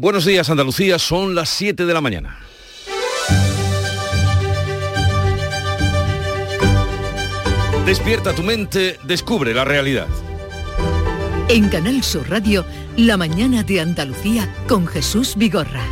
Buenos días Andalucía, son las 7 de la mañana. Despierta tu mente, descubre la realidad. En Canal Sur Radio, La mañana de Andalucía con Jesús Vigorra.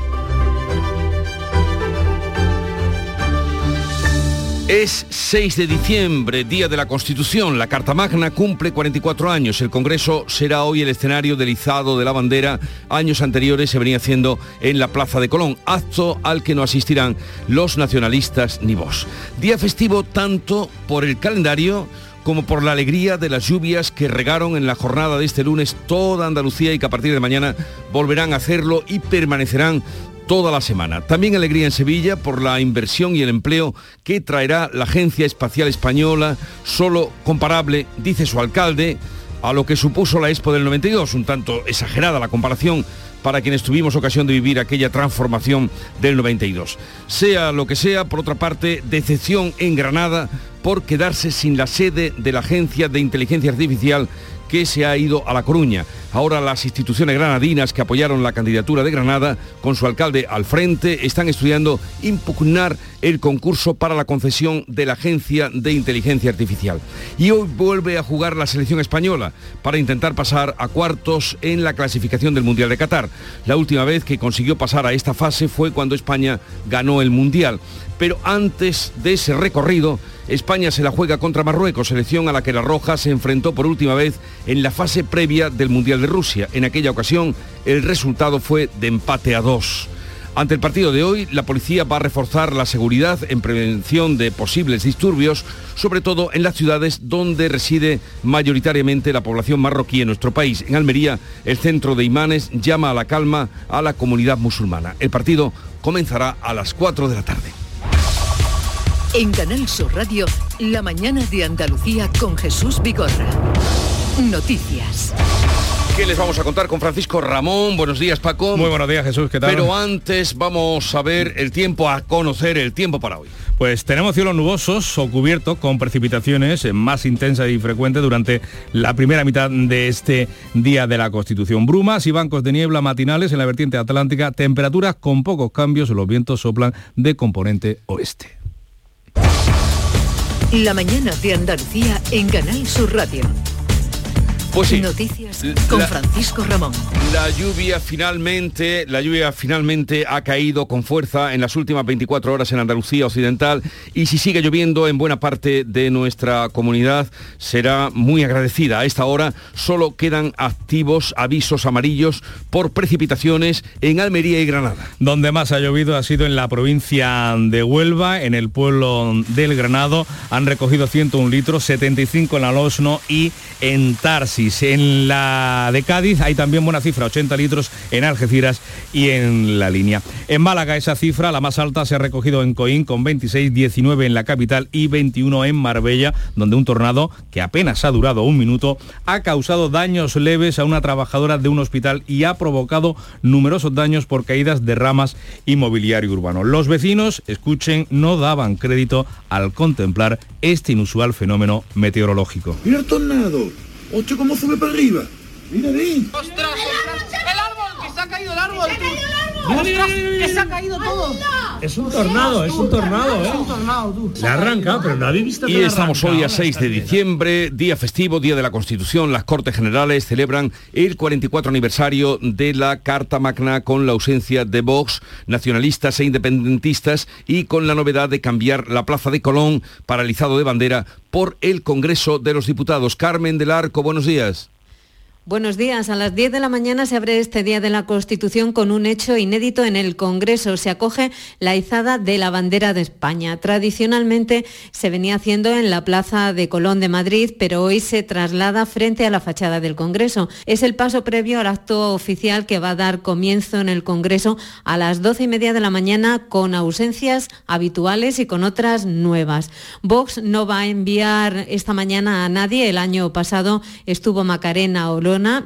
Es 6 de diciembre, Día de la Constitución. La Carta Magna cumple 44 años. El Congreso será hoy el escenario del izado de la bandera. Años anteriores se venía haciendo en la Plaza de Colón, acto al que no asistirán los nacionalistas ni vos. Día festivo tanto por el calendario como por la alegría de las lluvias que regaron en la jornada de este lunes toda Andalucía y que a partir de mañana volverán a hacerlo y permanecerán toda la semana. También alegría en Sevilla por la inversión y el empleo que traerá la Agencia Espacial Española, solo comparable, dice su alcalde, a lo que supuso la Expo del 92, un tanto exagerada la comparación para quienes tuvimos ocasión de vivir aquella transformación del 92. Sea lo que sea, por otra parte, decepción en Granada por quedarse sin la sede de la Agencia de Inteligencia Artificial que se ha ido a La Coruña. Ahora las instituciones granadinas que apoyaron la candidatura de Granada, con su alcalde al frente, están estudiando impugnar el concurso para la concesión de la Agencia de Inteligencia Artificial. Y hoy vuelve a jugar la selección española para intentar pasar a cuartos en la clasificación del Mundial de Qatar. La última vez que consiguió pasar a esta fase fue cuando España ganó el Mundial. Pero antes de ese recorrido, España se la juega contra Marruecos, selección a la que la Roja se enfrentó por última vez en la fase previa del Mundial de Rusia. En aquella ocasión el resultado fue de empate a dos. Ante el partido de hoy, la policía va a reforzar la seguridad en prevención de posibles disturbios, sobre todo en las ciudades donde reside mayoritariamente la población marroquí en nuestro país. En Almería, el centro de imanes llama a la calma a la comunidad musulmana. El partido comenzará a las 4 de la tarde. En Canal Sur Radio, La mañana de Andalucía con Jesús Vigorra. Noticias. ¿Qué les vamos a contar con Francisco Ramón? Buenos días, Paco. Muy buenos días, Jesús. ¿Qué tal? Pero antes vamos a ver el tiempo, a conocer el tiempo para hoy. Pues tenemos cielos nubosos o cubiertos con precipitaciones más intensas y frecuentes durante la primera mitad de este día de la Constitución. Brumas y bancos de niebla matinales en la vertiente atlántica, temperaturas con pocos cambios, los vientos soplan de componente oeste. La mañana de Andalucía en Canal Sur Radio. Pues sí. Noticias con La- Francisco Ramón. La lluvia finalmente, la lluvia finalmente ha caído con fuerza en las últimas 24 horas en Andalucía Occidental y si sigue lloviendo en buena parte de nuestra comunidad será muy agradecida. A esta hora solo quedan activos avisos amarillos por precipitaciones en Almería y Granada. Donde más ha llovido ha sido en la provincia de Huelva, en el pueblo del Granado. Han recogido 101 litros, 75 en Alosno y en En la de Cádiz hay también buena cifra, 80 litros en Algeciras y en la línea. En Málaga esa cifra, la más alta, se ha recogido en Coín con 26, 19 en la capital y 21 en Marbella, donde un tornado que apenas ha durado un minuto ha causado daños leves a una trabajadora de un hospital y ha provocado numerosos daños por caídas de ramas y mobiliario urbano. Los vecinos, escuchen, no daban crédito al contemplar este inusual fenómeno meteorológico. Mira tornado. Ocho, cómo sube para arriba. Mira ahí. ¡Ostras! ¡El árbol! ¡Que se ha caído el árbol! tú! ¡Ostras! ¡Que se ha caído todo! Es un tornado, es un tornado, Es un ¿eh? tornado, tú. Le ha arrancado, pero no habéis visto Y estamos hoy a arrancado 6 de diciembre, día festivo, día de la Constitución. Las Cortes Generales celebran el 44 aniversario de la Carta Magna con la ausencia de Vox, nacionalistas e independentistas y con la novedad de cambiar la Plaza de Colón, paralizado de bandera, por el Congreso de los Diputados. Carmen del Arco, buenos días. Buenos días. A las 10 de la mañana se abre este Día de la Constitución con un hecho inédito en el Congreso. Se acoge la izada de la bandera de España. Tradicionalmente se venía haciendo en la Plaza de Colón de Madrid, pero hoy se traslada frente a la fachada del Congreso. Es el paso previo al acto oficial que va a dar comienzo en el Congreso a las 12 y media de la mañana con ausencias habituales y con otras nuevas. Vox no va a enviar esta mañana a nadie. El año pasado estuvo Macarena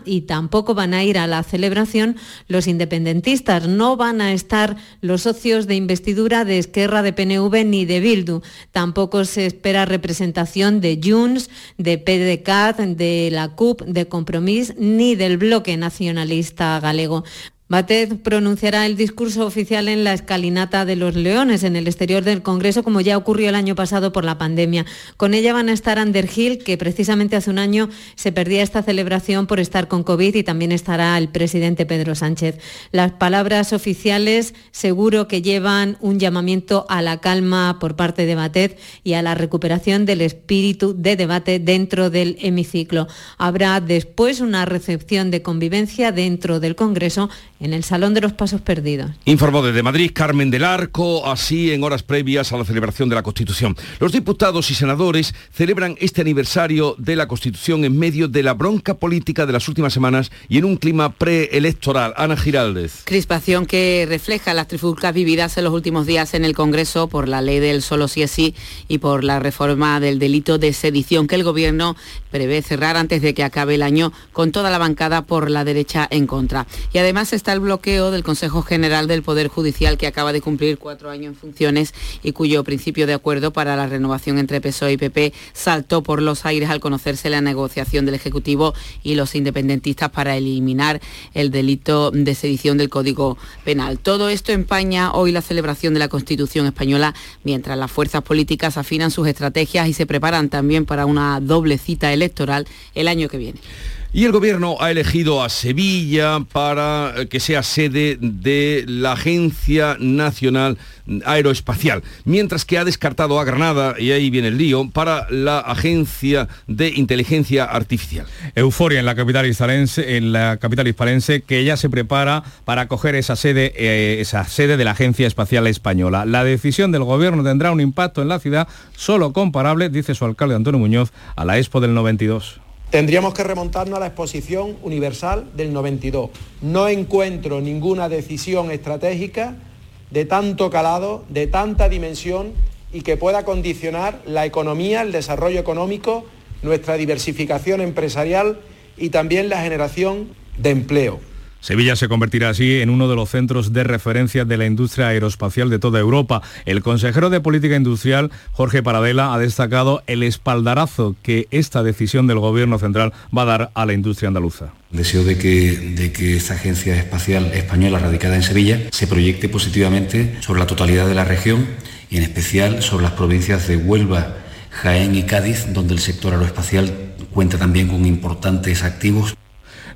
Y tampoco van a ir a la celebración los independentistas. No van a estar los socios de investidura de Esquerra, de PNV ni de Bildu. Tampoco se espera representación de Junts, de PDCAT, de la CUP, de Compromís ni del bloque nacionalista galego. Batet pronunciará el discurso oficial en la escalinata de los Leones, en el exterior del Congreso, como ya ocurrió el año pasado por la pandemia. Con ella van a estar Andergil, que precisamente hace un año se perdía esta celebración por estar con COVID, y también estará el presidente Pedro Sánchez. Las palabras oficiales seguro que llevan un llamamiento a la calma por parte de Batet y a la recuperación del espíritu de debate dentro del hemiciclo. Habrá después una recepción de convivencia dentro del Congreso en el Salón de los Pasos Perdidos. Informó desde Madrid Carmen del Arco, así en horas previas a la celebración de la Constitución. Los diputados y senadores celebran este aniversario de la Constitución en medio de la bronca política de las últimas semanas y en un clima preelectoral. Ana Giraldez. Crispación que refleja las trifulcas vividas en los últimos días en el Congreso por la ley del solo sí es sí y por la reforma del delito de sedición que el Gobierno prevé cerrar antes de que acabe el año con toda la bancada por la derecha en contra. Y además está el bloqueo del Consejo General del Poder Judicial que acaba de cumplir cuatro años en funciones y cuyo principio de acuerdo para la renovación entre PSOE y PP saltó por los aires al conocerse la negociación del Ejecutivo y los independentistas para eliminar el delito de sedición del Código Penal. Todo esto empaña hoy la celebración de la Constitución española mientras las fuerzas políticas afinan sus estrategias y se preparan también para una doble cita electoral el año que viene. Y el gobierno ha elegido a Sevilla para que sea sede de la Agencia Nacional Aeroespacial, mientras que ha descartado a Granada, y ahí viene el lío, para la Agencia de Inteligencia Artificial. Euforia en la capital hispalense, en la capital hispalense que ya se prepara para acoger esa sede, eh, esa sede de la Agencia Espacial Española. La decisión del gobierno tendrá un impacto en la ciudad solo comparable, dice su alcalde Antonio Muñoz, a la Expo del 92. Tendríamos que remontarnos a la exposición universal del 92. No encuentro ninguna decisión estratégica de tanto calado, de tanta dimensión y que pueda condicionar la economía, el desarrollo económico, nuestra diversificación empresarial y también la generación de empleo. Sevilla se convertirá así en uno de los centros de referencia de la industria aeroespacial de toda Europa. El consejero de Política Industrial, Jorge Paradela, ha destacado el espaldarazo que esta decisión del Gobierno central va a dar a la industria andaluza. Deseo de que, de que esta agencia espacial española radicada en Sevilla se proyecte positivamente sobre la totalidad de la región y en especial sobre las provincias de Huelva, Jaén y Cádiz, donde el sector aeroespacial cuenta también con importantes activos.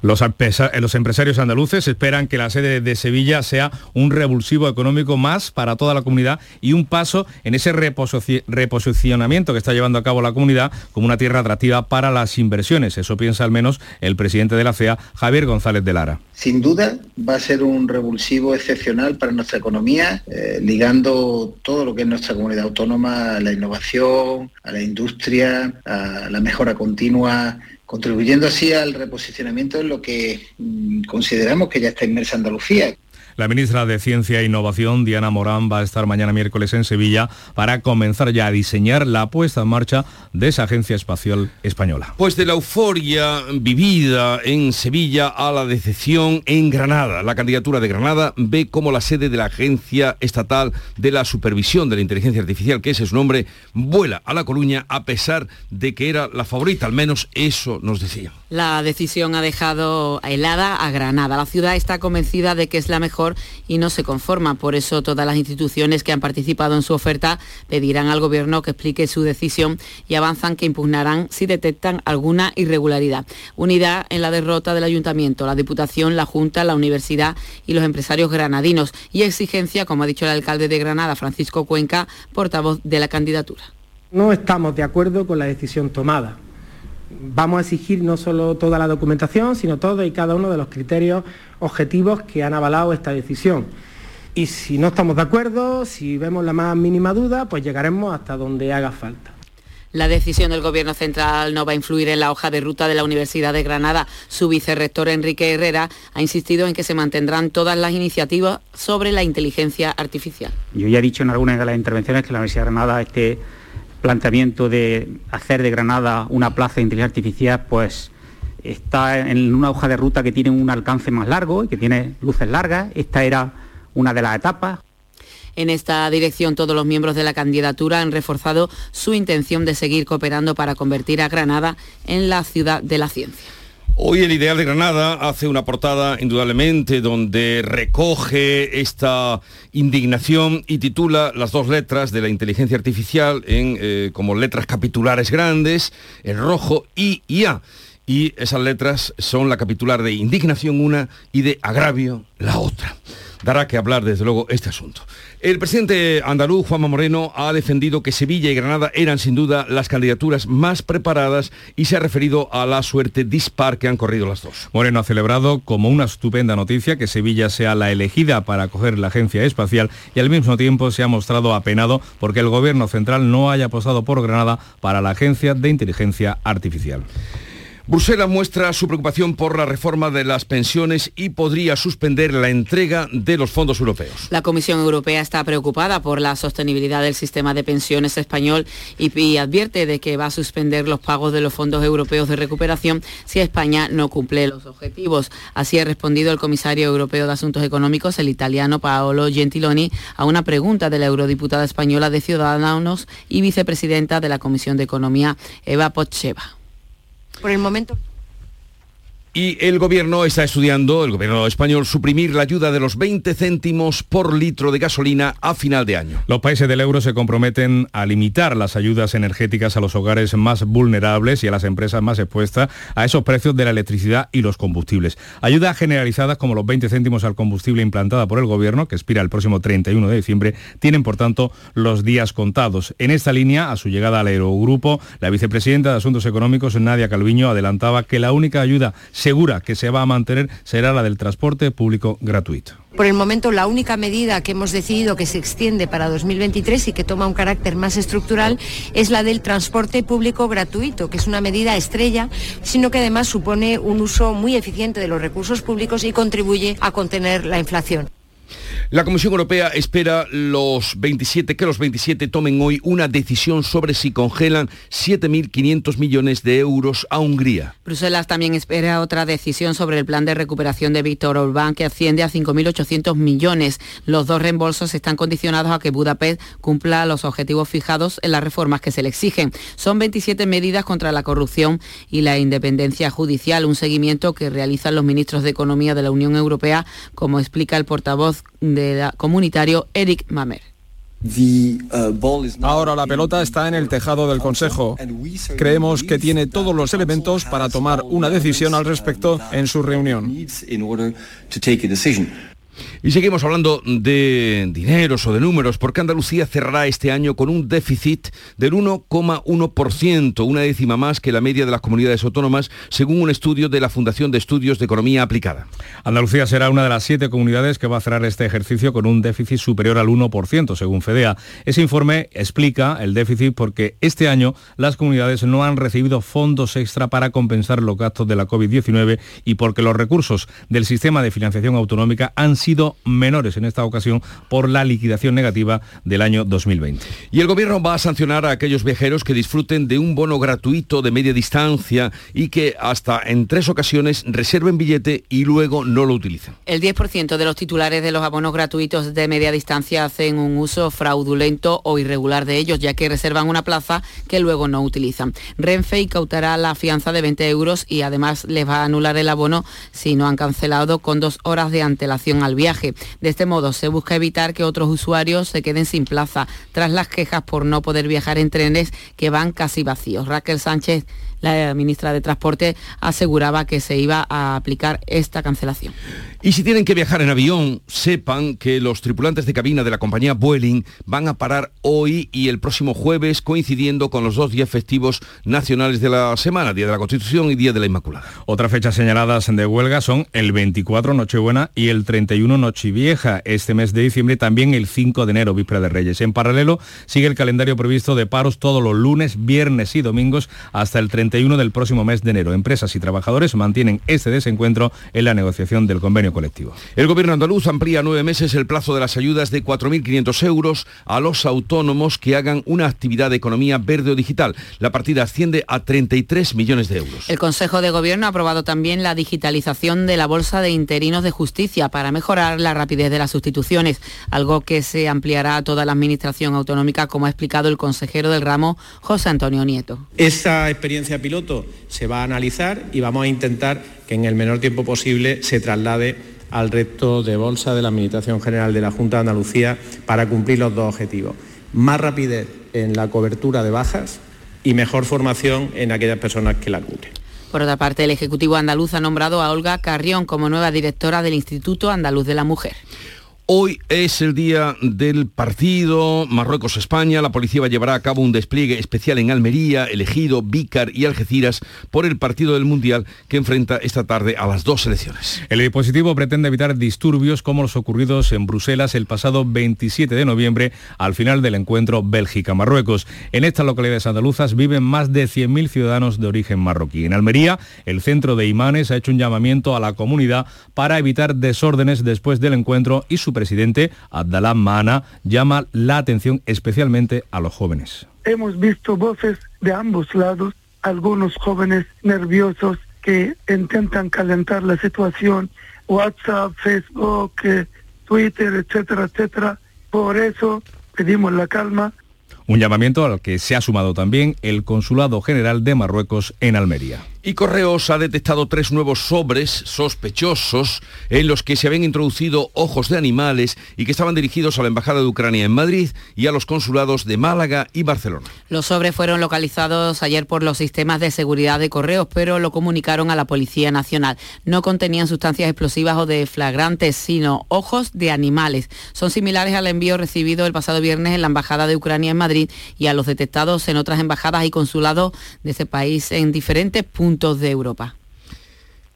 Los, empresarios andaluces esperan que la sede de Sevilla sea un revulsivo económico más para toda la comunidad y un paso en ese reposicionamiento que está llevando a cabo la comunidad como una tierra atractiva para las inversiones. Eso piensa al menos el presidente de la CEA, Javier González de Lara. Sin duda va a ser un revulsivo excepcional para nuestra economía, eh, ligando todo lo que es nuestra comunidad autónoma a la innovación, a la industria, a la mejora continua contribuyendo así al reposicionamiento en lo que mm, consideramos que ya está inmersa Andalucía, la ministra de Ciencia e Innovación, Diana Morán, va a estar mañana miércoles en Sevilla para comenzar ya a diseñar la puesta en marcha de esa agencia espacial española. Pues de la euforia vivida en Sevilla a la decepción en Granada. La candidatura de Granada ve como la sede de la Agencia Estatal de la Supervisión de la Inteligencia Artificial, que ese es su nombre, vuela a La Coruña a pesar de que era la favorita, al menos eso nos decía. La decisión ha dejado helada a Granada. La ciudad está convencida de que es la mejor y no se conforma. Por eso todas las instituciones que han participado en su oferta pedirán al Gobierno que explique su decisión y avanzan que impugnarán si detectan alguna irregularidad. Unidad en la derrota del Ayuntamiento, la Diputación, la Junta, la Universidad y los empresarios granadinos. Y exigencia, como ha dicho el alcalde de Granada, Francisco Cuenca, portavoz de la candidatura. No estamos de acuerdo con la decisión tomada vamos a exigir no solo toda la documentación, sino todo y cada uno de los criterios objetivos que han avalado esta decisión. Y si no estamos de acuerdo, si vemos la más mínima duda, pues llegaremos hasta donde haga falta. La decisión del Gobierno Central no va a influir en la hoja de ruta de la Universidad de Granada. Su vicerrector Enrique Herrera ha insistido en que se mantendrán todas las iniciativas sobre la inteligencia artificial. Yo ya he dicho en algunas de las intervenciones que la Universidad de Granada este planteamiento de hacer de Granada una plaza de inteligencia artificial, pues está en una hoja de ruta que tiene un alcance más largo y que tiene luces largas. Esta era una de las etapas. En esta dirección, todos los miembros de la candidatura han reforzado su intención de seguir cooperando para convertir a Granada en la ciudad de la ciencia. Hoy el Ideal de Granada hace una portada indudablemente donde recoge esta indignación y titula las dos letras de la inteligencia artificial en, eh, como letras capitulares grandes, el rojo I y A. Y esas letras son la capitular de indignación una y de agravio la otra dará que hablar desde luego este asunto. El presidente andaluz, Juanma Moreno, ha defendido que Sevilla y Granada eran sin duda las candidaturas más preparadas y se ha referido a la suerte dispar que han corrido las dos. Moreno ha celebrado como una estupenda noticia que Sevilla sea la elegida para acoger la agencia espacial y al mismo tiempo se ha mostrado apenado porque el gobierno central no haya apostado por Granada para la agencia de inteligencia artificial. Bruselas muestra su preocupación por la reforma de las pensiones y podría suspender la entrega de los fondos europeos. La Comisión Europea está preocupada por la sostenibilidad del sistema de pensiones español y, advierte de que va a suspender los pagos de los fondos europeos de recuperación si España no cumple los objetivos. Así ha respondido el comisario europeo de Asuntos Económicos, el italiano Paolo Gentiloni, a una pregunta de la eurodiputada española de Ciudadanos y vicepresidenta de la Comisión de Economía, Eva Pocheva. Por el momento. Y el gobierno está estudiando, el gobierno español, suprimir la ayuda de los 20 céntimos por litro de gasolina a final de año. Los países del euro se comprometen a limitar las ayudas energéticas a los hogares más vulnerables y a las empresas más expuestas a esos precios de la electricidad y los combustibles. Ayudas generalizadas como los 20 céntimos al combustible implantada por el gobierno, que expira el próximo 31 de diciembre, tienen por tanto los días contados. En esta línea, a su llegada al Eurogrupo, la vicepresidenta de Asuntos Económicos, Nadia Calviño, adelantaba que la única ayuda segura que se va a mantener será la del transporte público gratuito. Por el momento, la única medida que hemos decidido que se extiende para 2023 y que toma un carácter más estructural es la del transporte público gratuito, que es una medida estrella, sino que además supone un uso muy eficiente de los recursos públicos y contribuye a contener la inflación. La Comisión Europea espera los 27, que los 27 tomen hoy una decisión sobre si congelan 7.500 millones de euros a Hungría. Bruselas también espera otra decisión sobre el plan de recuperación de Víctor Orbán que asciende a 5.800 millones. Los dos reembolsos están condicionados a que Budapest cumpla los objetivos fijados en las reformas que se le exigen. Son 27 medidas contra la corrupción y la independencia judicial, un seguimiento que realizan los ministros de Economía de la Unión Europea, como explica el portavoz de comunitario Eric Mamer. Ahora la pelota está en el tejado del Consejo. Creemos que tiene todos los elementos para tomar una decisión al respecto en su reunión. Y seguimos hablando de dineros o de números, porque Andalucía cerrará este año con un déficit del 1,1%, una décima más que la media de las comunidades autónomas, según un estudio de la Fundación de Estudios de Economía Aplicada. Andalucía será una de las siete comunidades que va a cerrar este ejercicio con un déficit superior al 1%, según FEDEA. Ese informe explica el déficit porque este año las comunidades no han recibido fondos extra para compensar los gastos de la COVID-19 y porque los recursos del sistema de financiación autonómica han sido menores en esta ocasión por la liquidación negativa del año 2020. Y el gobierno va a sancionar a aquellos viajeros que disfruten de un bono gratuito de media distancia y que hasta en tres ocasiones reserven billete y luego no lo utilicen. El 10% de los titulares de los abonos gratuitos de media distancia hacen un uso fraudulento o irregular de ellos, ya que reservan una plaza que luego no utilizan. Renfe incautará la fianza de 20 euros y además les va a anular el abono si no han cancelado con dos horas de antelación al viaje. De este modo se busca evitar que otros usuarios se queden sin plaza tras las quejas por no poder viajar en trenes que van casi vacíos. Raquel Sánchez la ministra de Transporte aseguraba que se iba a aplicar esta cancelación. Y si tienen que viajar en avión, sepan que los tripulantes de cabina de la compañía Vueling van a parar hoy y el próximo jueves coincidiendo con los dos días festivos nacionales de la semana, Día de la Constitución y Día de la Inmaculada. Otras fechas señaladas de huelga son el 24 Nochebuena y el 31 Nochevieja. Este mes de diciembre también el 5 de enero, Víspera de Reyes. En paralelo sigue el calendario previsto de paros todos los lunes, viernes y domingos hasta el 31 del próximo mes de enero. Empresas y trabajadores mantienen este desencuentro en la negociación del convenio convenio colectivo. El gobierno andaluz amplía nueve meses el plazo de las ayudas de 4.500 euros a los autónomos que hagan una actividad de economía verde o digital. La partida asciende a 33 millones de euros. El Consejo de Gobierno ha aprobado también la digitalización de la Bolsa de Interinos de Justicia para mejorar la rapidez de las sustituciones, algo que se ampliará a toda la Administración autonómica, como ha explicado el consejero del ramo, José Antonio Nieto. Esa experiencia piloto se va a analizar y vamos a intentar que en el menor tiempo posible se traslade al resto de bolsa de la Administración General de la Junta de Andalucía para cumplir los dos objetivos. Más rapidez en la cobertura de bajas y mejor formación en aquellas personas que la cubren. Por otra parte, el Ejecutivo andaluz ha nombrado a Olga Carrión como nueva directora del Instituto Andaluz de la Mujer. Hoy es el día del partido Marruecos-España. La policía llevará a cabo un despliegue especial en Almería, Elegido, Vícar y Algeciras por el partido del Mundial que enfrenta esta tarde a las dos selecciones. El dispositivo pretende evitar disturbios como los ocurridos en Bruselas el pasado 27 de noviembre al final del encuentro Bélgica-Marruecos. En estas localidades andaluzas viven más de 100.000 ciudadanos de origen marroquí. En Almería, el centro de imanes ha hecho un llamamiento a la comunidad para evitar desórdenes después del encuentro y su presidente, Abdallah Mahana, llama la atención especialmente a los jóvenes. Hemos visto voces de ambos lados, algunos jóvenes nerviosos que intentan calentar la situación, WhatsApp, Facebook, eh, Twitter, etcétera, etcétera. Por eso pedimos la calma un llamamiento al que se ha sumado también el Consulado General de Marruecos en Almería. Y Correos ha detectado tres nuevos sobres sospechosos en los que se habían introducido ojos de animales y que estaban dirigidos a la Embajada de Ucrania en Madrid y a los consulados de Málaga y Barcelona. Los sobres fueron localizados ayer por los sistemas de seguridad de Correos, pero lo comunicaron a la Policía Nacional. No contenían sustancias explosivas o de flagrantes, sino ojos de animales. Son similares al envío recibido el pasado viernes en la Embajada de Ucrania en Madrid y a los detectados en otras embajadas y consulados de ese país en diferentes puntos de Europa.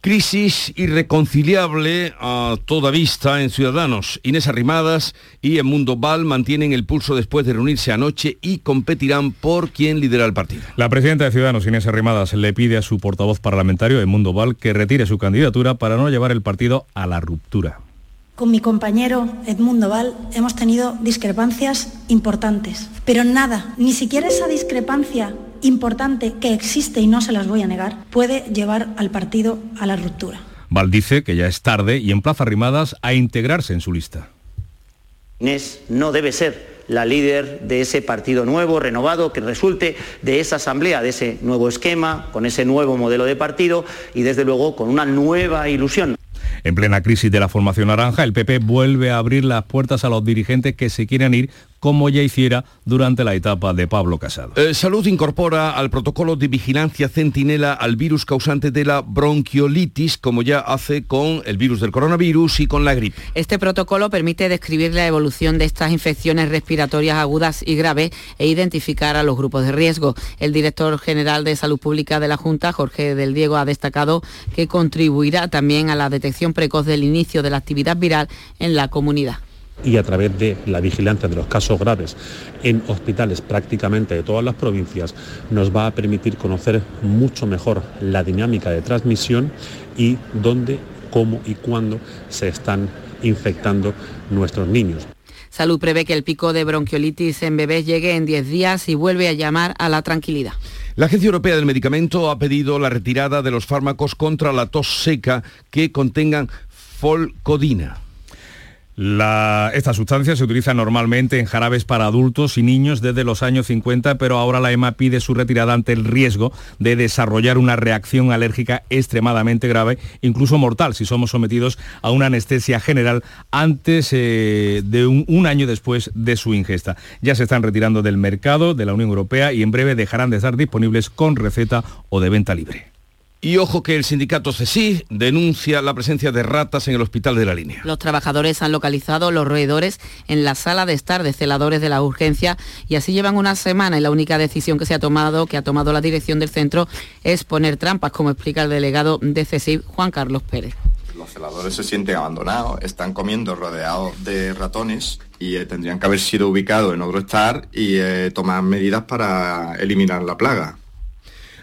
Crisis irreconciliable a toda vista en Ciudadanos. Inés Arrimadas y en Mundo Val mantienen el pulso después de reunirse anoche y competirán por quien lidera el partido. La presidenta de Ciudadanos, Inés Arrimadas, le pide a su portavoz parlamentario, Mundo Val, que retire su candidatura para no llevar el partido a la ruptura. Con mi compañero Edmundo Val hemos tenido discrepancias importantes, pero nada, ni siquiera esa discrepancia importante que existe y no se las voy a negar, puede llevar al partido a la ruptura. Val dice que ya es tarde y emplaza Rimadas a integrarse en su lista. Inés no debe ser la líder de ese partido nuevo, renovado, que resulte de esa asamblea, de ese nuevo esquema, con ese nuevo modelo de partido y desde luego con una nueva ilusión. En plena crisis de la formación naranja, el PP vuelve a abrir las puertas a los dirigentes que se quieren ir como ya hiciera durante la etapa de Pablo Casado. Eh, Salud incorpora al protocolo de vigilancia centinela al virus causante de la bronquiolitis, como ya hace con el virus del coronavirus y con la gripe. Este protocolo permite describir la evolución de estas infecciones respiratorias agudas y graves e identificar a los grupos de riesgo. El director general de Salud Pública de la Junta, Jorge del Diego, ha destacado que contribuirá también a la detección precoz del inicio de la actividad viral en la comunidad y a través de la vigilancia de los casos graves en hospitales prácticamente de todas las provincias nos va a permitir conocer mucho mejor la dinámica de transmisión y dónde, cómo y cuándo se están infectando nuestros niños. Salud prevé que el pico de bronquiolitis en bebés llegue en 10 días y vuelve a llamar a la tranquilidad. La Agencia Europea del Medicamento ha pedido la retirada de los fármacos contra la tos seca que contengan folcodina esta sustancia se utiliza normalmente en jarabes para adultos y niños desde los años 50, pero ahora la EMA pide su retirada ante el riesgo de desarrollar una reacción alérgica extremadamente grave, incluso mortal, si somos sometidos a una anestesia general antes eh, de un año después de su ingesta. Ya se están retirando del mercado de la Unión Europea y en breve dejarán de estar disponibles con receta o de venta libre. Y ojo que el sindicato CESI denuncia la presencia de ratas en el hospital de la línea. Los trabajadores han localizado los roedores en la sala de estar de celadores de la urgencia y así llevan una semana y la única decisión que se ha tomado, que ha tomado la dirección del centro, es poner trampas, como explica el delegado de CESI, Juan Carlos Pérez. Los celadores se sienten abandonados, están comiendo rodeados de ratones y eh, tendrían que haber sido ubicados en otro estar y eh, tomar medidas para eliminar la plaga.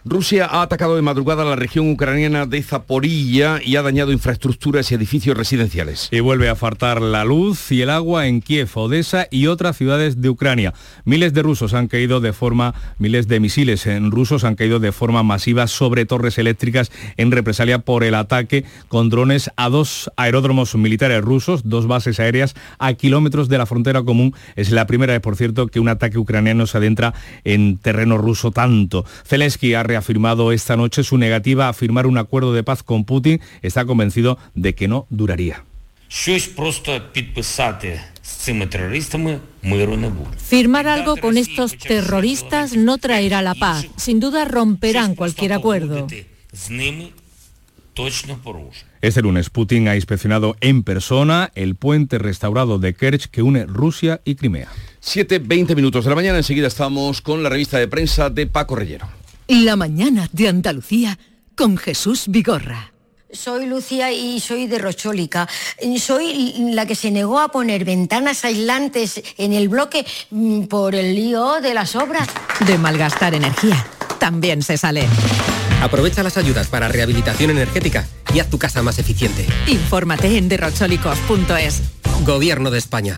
Rusia ha atacado de madrugada la región ucraniana de Zaporilla y ha dañado infraestructuras y edificios residenciales. Y vuelve a faltar la luz y el agua en Kiev, Odessa y otras ciudades de Ucrania. Miles de rusos han caído de forma, miles de misiles rusos han caído de forma masiva sobre torres eléctricas en represalia por el ataque con drones a dos aeródromos militares rusos, dos bases aéreas a kilómetros de la frontera común. Es la primera vez, por cierto, que un ataque ucraniano se adentra en terreno ruso tanto. Zelensky ha reafirmado esta noche su negativa a firmar un acuerdo de paz con Putin. Está convencido de que no duraría. Firmar algo con estos terroristas no traerá la paz. Sin duda romperán cualquier acuerdo. Este lunes Putin ha inspeccionado en persona el puente restaurado de Kerch que une Rusia y Crimea. 7.20 minutos de la mañana, enseguida estamos con la revista de prensa de Paco Rellero. La mañana de Andalucía con Jesús Vigorra. Soy Lucía y soy de Rochólica. Soy la que se negó a poner ventanas aislantes en el bloque mm, por el lío de las obras. De malgastar energía, también se sale. Aprovecha las ayudas para rehabilitación energética y haz tu casa más eficiente. Infórmate en derrochólicos.es. Gobierno de España.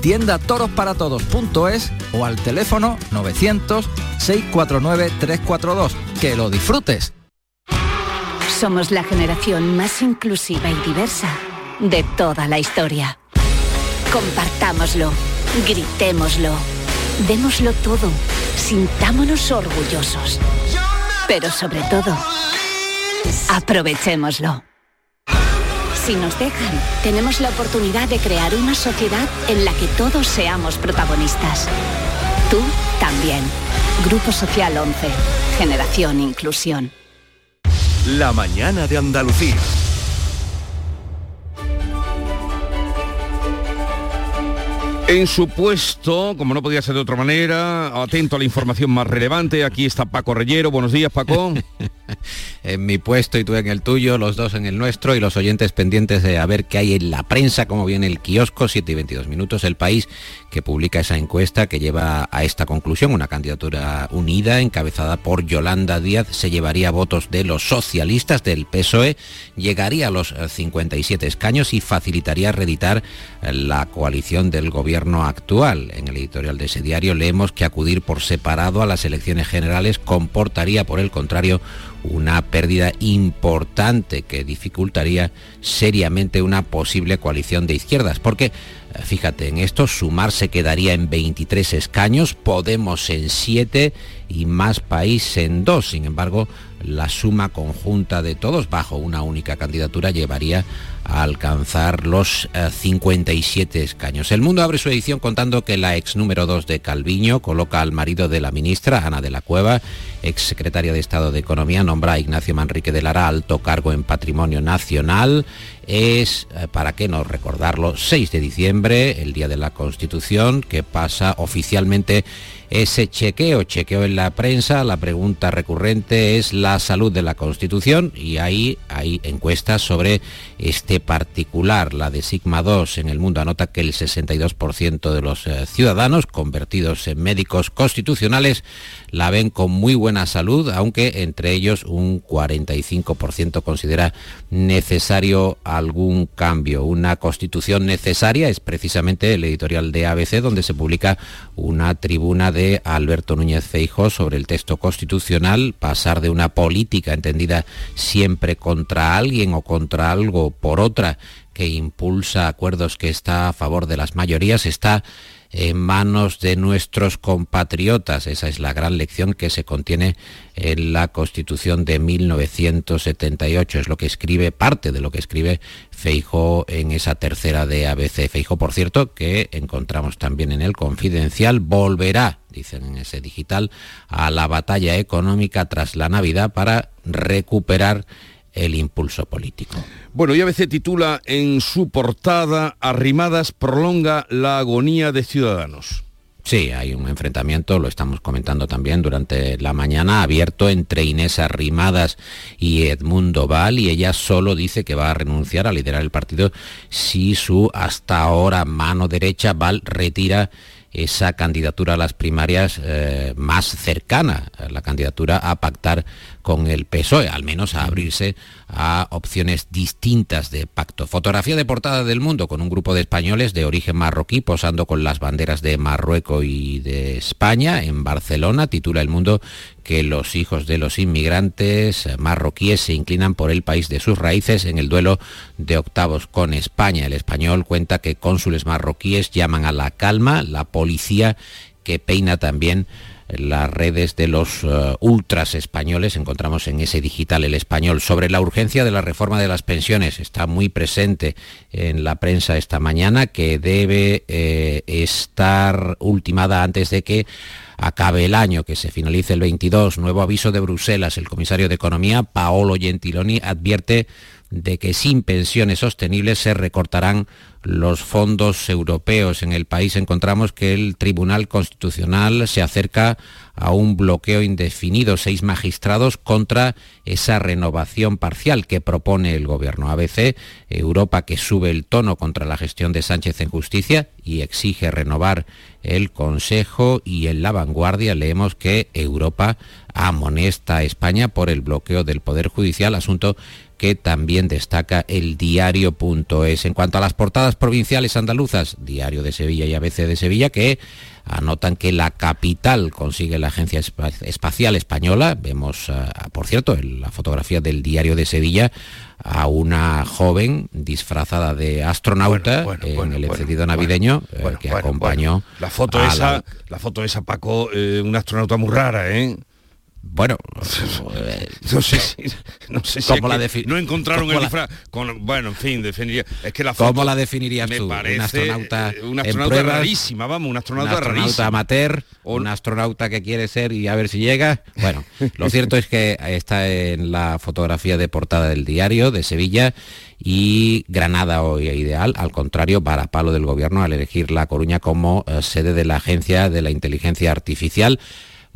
tiendatorosparatodos.es o al teléfono 900-649-342. ¡Que lo disfrutes! Somos la generación más inclusiva y diversa de toda la historia. Compartámoslo, gritémoslo, démoslo todo, sintámonos orgullosos. Pero sobre todo, aprovechémoslo. Si nos dejan, tenemos la oportunidad de crear una sociedad en la que todos seamos protagonistas. Tú también. Grupo Social 11. Generación Inclusión. La mañana de Andalucía. En su puesto, como no podía ser de otra manera, atento a la información más relevante, aquí está Paco Reyero. Buenos días, Paco. en mi puesto y tú en el tuyo, los dos en el nuestro y los oyentes pendientes de a ver qué hay en la prensa, cómo viene el kiosco, 7 y 22 minutos, el país que publica esa encuesta que lleva a esta conclusión, una candidatura unida encabezada por Yolanda Díaz, se llevaría votos de los socialistas del PSOE, llegaría a los 57 escaños y facilitaría reeditar la coalición del gobierno actual. En el editorial de ese diario leemos que acudir por separado a las elecciones generales comportaría, por el contrario, una pérdida importante que dificultaría seriamente una posible coalición de izquierdas, porque eh, fíjate, en esto sumar se quedaría en 23 escaños, Podemos en 7 y más país en 2. Sin embargo, la suma conjunta de todos bajo una única candidatura llevaría a alcanzar los 57 eh, escaños. El Mundo abre su edición contando que la ex número 2 de Calviño coloca al marido de la ministra, Ana de la Cueva, ex secretaria de Estado de Economía, nombra a Ignacio Manrique de Lara alto cargo en Patrimonio Nacional. Es, eh, para qué no recordarlo, 6 de diciembre, el día de la Constitución, que pasa oficialmente ese chequeo, chequeo en la prensa, la pregunta recurrente es la salud de la Constitución y ahí hay encuestas sobre este particular, la de Sigma 2 en el mundo anota que el 62% de los eh, ciudadanos convertidos en médicos constitucionales la ven con muy buena salud, aunque entre ellos un 45% considera necesario algún cambio. Una constitución necesaria es precisamente el editorial de ABC donde se publica una tribuna de Alberto Núñez Feijo sobre el texto constitucional, pasar de una política entendida siempre contra alguien o contra algo por otra que impulsa acuerdos que está a favor de las mayorías, está en manos de nuestros compatriotas. Esa es la gran lección que se contiene en la Constitución de 1978. Es lo que escribe, parte de lo que escribe Feijo en esa tercera de ABC. Feijo, por cierto, que encontramos también en el Confidencial, volverá, dicen en ese digital, a la batalla económica tras la Navidad para recuperar el impulso político. Bueno, y ABC titula en su portada Arrimadas prolonga la agonía de Ciudadanos. Sí, hay un enfrentamiento, lo estamos comentando también durante la mañana, abierto entre Inés Arrimadas y Edmundo Val, y ella solo dice que va a renunciar a liderar el partido si su hasta ahora mano derecha Val retira esa candidatura a las primarias eh, más cercana, la candidatura a pactar con el PSOE, al menos a abrirse a opciones distintas de pacto. Fotografía de portada del mundo con un grupo de españoles de origen marroquí posando con las banderas de Marruecos y de España en Barcelona. Titula El Mundo que los hijos de los inmigrantes marroquíes se inclinan por el país de sus raíces en el duelo de octavos con España. El español cuenta que cónsules marroquíes llaman a la calma, la policía que peina también las redes de los eh, ultras españoles, encontramos en ese digital el español, sobre la urgencia de la reforma de las pensiones. Está muy presente en la prensa esta mañana que debe eh, estar ultimada antes de que acabe el año, que se finalice el 22. Nuevo aviso de Bruselas. El comisario de Economía, Paolo Gentiloni, advierte de que sin pensiones sostenibles se recortarán los fondos europeos. En el país encontramos que el Tribunal Constitucional se acerca a un bloqueo indefinido, seis magistrados contra esa renovación parcial que propone el gobierno ABC, Europa que sube el tono contra la gestión de Sánchez en justicia y exige renovar el Consejo y en la vanguardia leemos que Europa amonesta a España por el bloqueo del Poder Judicial, asunto que también destaca el diario.es. En cuanto a las portadas provinciales andaluzas, Diario de Sevilla y ABC de Sevilla, que anotan que la capital consigue la Agencia Espacial Española. Vemos, ah, por cierto, en la fotografía del Diario de Sevilla a una joven disfrazada de astronauta en el encendido navideño eh, que acompañó la foto esa la... foto esa Paco eh, una astronauta muy rara eh bueno, no sé si, no, sé si la no encontraron el disfraz. Con, bueno, en fin, definiría. Es que la foto ¿Cómo la definirías tú? Parece, un astronauta, eh, una astronauta rarísima, vamos, un astronauta, un astronauta amateur, o... un astronauta que quiere ser y a ver si llega. Bueno, lo cierto es que está en la fotografía de portada del diario de Sevilla y Granada hoy ideal, al contrario, para palo del gobierno al elegir La Coruña como eh, sede de la Agencia de la Inteligencia Artificial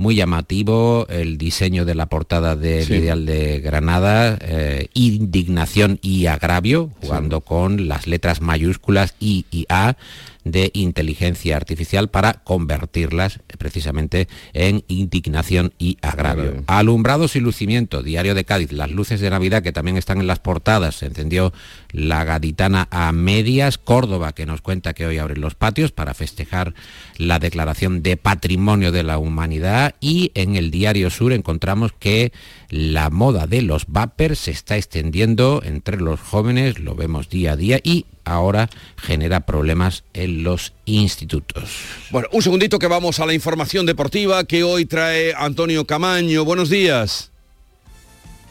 muy llamativo el diseño de la portada del Ideal de Granada, eh, indignación y agravio, jugando con las letras mayúsculas I y A de inteligencia artificial para convertirlas precisamente en indignación y agravio. Alumbrados y lucimiento, Diario de Cádiz, las luces de Navidad que también están en las portadas, se encendió la gaditana a medias, Córdoba que nos cuenta que hoy abren los patios para festejar la declaración de patrimonio de la humanidad y en el Diario Sur encontramos que la moda de los vapers se está extendiendo entre los jóvenes, lo vemos día a día y ahora genera problemas en los institutos. Bueno, un segundito que vamos a la información deportiva que hoy trae Antonio Camaño. Buenos días.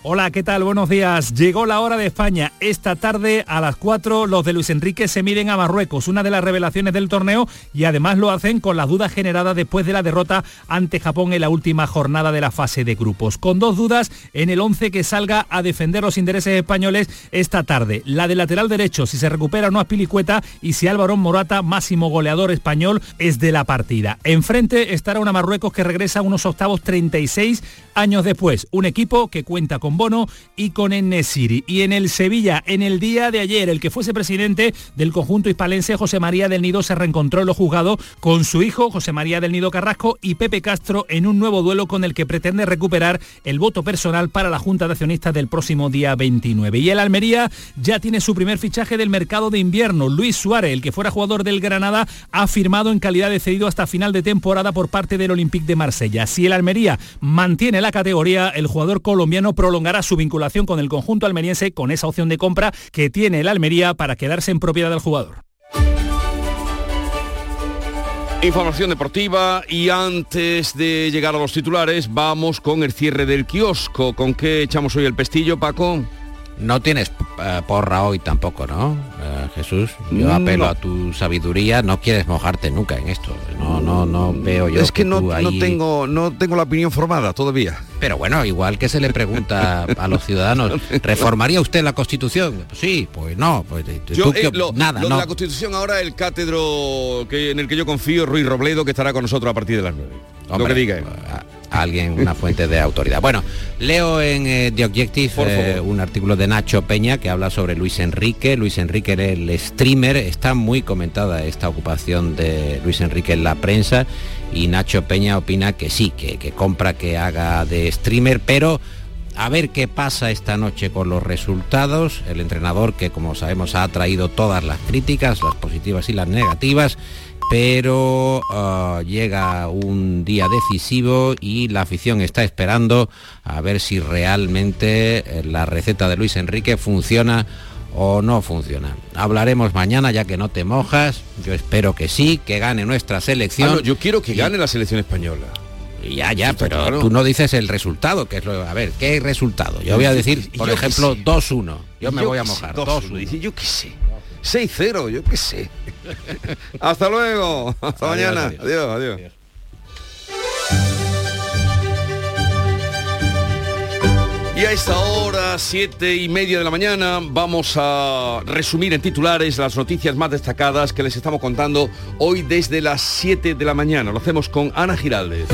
Hola, ¿qué tal? Buenos días. Llegó la hora de España. Esta tarde a las 4 los de Luis Enrique se miden a Marruecos, una de las revelaciones del torneo y además lo hacen con las dudas generadas después de la derrota ante Japón en la última jornada de la fase de grupos. Con dos dudas en el 11 que salga a defender los intereses españoles esta tarde. La de lateral derecho, si se recupera o no Pilicueta y si Álvaro Morata, máximo goleador español, es de la partida. Enfrente estará una Marruecos que regresa a unos octavos 36 años después. Un equipo que cuenta con Bono y con Enesiri. Y en el Sevilla, en el día de ayer, el que fuese presidente del conjunto hispalense, José María del Nido, se reencontró en lo juzgado con su hijo, José María del Nido Carrasco, y Pepe Castro en un nuevo duelo con el que pretende recuperar el voto personal para la Junta de Accionistas del próximo día 29. Y el Almería ya tiene su primer fichaje del mercado de invierno. Luis Suárez, el que fuera jugador del Granada, ha firmado en calidad de cedido hasta final de temporada por parte del Olympique de Marsella. Si el Almería mantiene la categoría, el jugador colombiano prolongará su vinculación con el conjunto almeriense con esa opción de compra que tiene el Almería para quedarse en propiedad del jugador. Información deportiva y antes de llegar a los titulares vamos con el cierre del kiosco. ¿Con qué echamos hoy el pestillo, Paco? No tienes eh, porra hoy tampoco, ¿no? Eh, Jesús, yo apelo No. a tu sabiduría, no quieres mojarte nunca en esto. No, no, no veo yo. es que no, tú no ahí- tengo no tengo la opinión formada todavía. Pero bueno, igual que se le pregunta a los ciudadanos, ¿reformaría usted la Constitución? Pues sí, pues no, pues tú Yo, eh, lo, nada, lo no. de la Constitución ahora el cátedro que en el que yo confío, Ruiz Robledo, que estará con nosotros a partir de las 9. lo Hombre, que diga él. A- alguien, una fuente de autoridad. Bueno, leo en eh, The Objective eh, un artículo de Nacho Peña que habla sobre Luis Enrique. Luis Enrique era el streamer, está muy comentada esta ocupación de Luis Enrique en la prensa y Nacho Peña opina que sí, que, que compra que haga de streamer, pero a ver qué pasa esta noche con los resultados. El entrenador que como sabemos ha traído todas las críticas, las positivas y las negativas, pero ah, llega un día decisivo y la afición está esperando a ver si realmente eh, la receta de Luis Enrique funciona o no funciona. Hablaremos mañana ya que no te mojas. Yo espero que sí, que gane nuestra selección. Ah, no, yo quiero que Y- gane la selección española. ya, ya, pero claro. tú no dices el resultado, que es lo... A ver, ¿qué resultado? Yo voy a decir, por ejemplo, sé. 2-1. Yo me Yo voy a mojar. 2-1, 2-1. dice, yo qué sé. 6-0, yo qué sé. Hasta luego. Hasta Adiós, mañana. adiós. adiós. adiós. Y a esta hora, siete y media de la mañana, vamos a resumir en titulares las noticias más destacadas que les estamos contando hoy desde las 7 de la mañana. Lo hacemos con Ana Giraldez.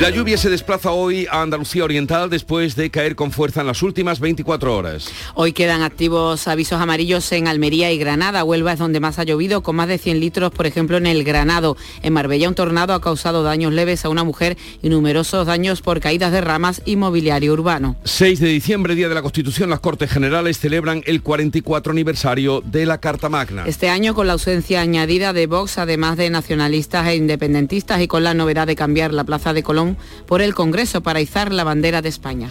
La lluvia se desplaza hoy a Andalucía Oriental después de caer con fuerza en las últimas 24 horas. Hoy quedan activos avisos amarillos en Almería y Granada. Huelva es donde más ha llovido, con más de 100 litros, por ejemplo, en el Granado. En Marbella un tornado ha causado daños leves a una mujer y numerosos daños por caídas de ramas y mobiliario urbano. 6 de diciembre, Día de la Constitución, las Cortes Generales celebran el 44 aniversario de la Carta Magna. Este año con la ausencia añadida de Vox, además de nacionalistas e independentistas y con la novedad de cambiar la Plaza de Colón por el Congreso para izar la bandera de España.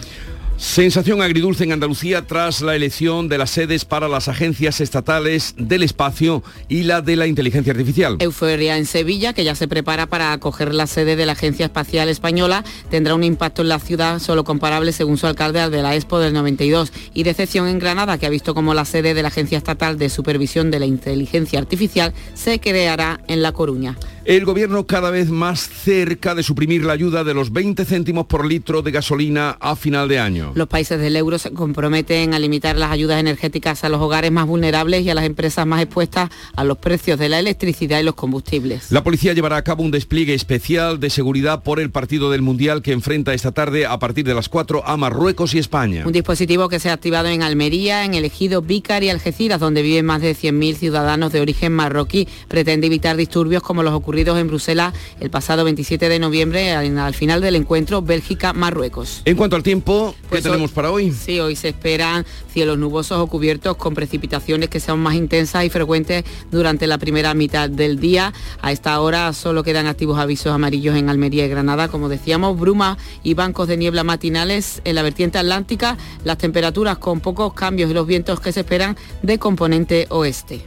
Sensación agridulce en Andalucía tras la elección de las sedes para las agencias estatales del espacio y la de la inteligencia artificial. Euforia en Sevilla, que ya se prepara para acoger la sede de la Agencia Espacial Española, tendrá un impacto en la ciudad solo comparable, según su alcalde, al de la Expo del 92. Y decepción en Granada, que ha visto como la sede de la Agencia Estatal de Supervisión de la Inteligencia Artificial se creará en La Coruña. El gobierno cada vez más cerca de suprimir la ayuda de los 20 céntimos por litro de gasolina a final de año. Los países del euro se comprometen a limitar las ayudas energéticas a los hogares más vulnerables y a las empresas más expuestas a los precios de la electricidad y los combustibles. La policía llevará a cabo un despliegue especial de seguridad por el partido del Mundial que enfrenta esta tarde a partir de las 4 a Marruecos y España. Un dispositivo que se ha activado en Almería, en el ejido Vícar y Algeciras, donde viven más de 100.000 ciudadanos de origen marroquí. Pretende evitar disturbios como los ocurridos en Bruselas el pasado 27 de noviembre, al al final del encuentro Bélgica-Marruecos. En cuanto al tiempo, ¿qué Pues tenemos para hoy? Sí, hoy se esperan cielos nubosos o cubiertos con precipitaciones que sean más intensas y frecuentes durante la primera mitad del día. A esta hora solo quedan activos avisos amarillos en Almería y Granada, como decíamos, brumas y bancos de niebla matinales en la vertiente atlántica, las temperaturas con pocos cambios y los vientos que se esperan de componente oeste.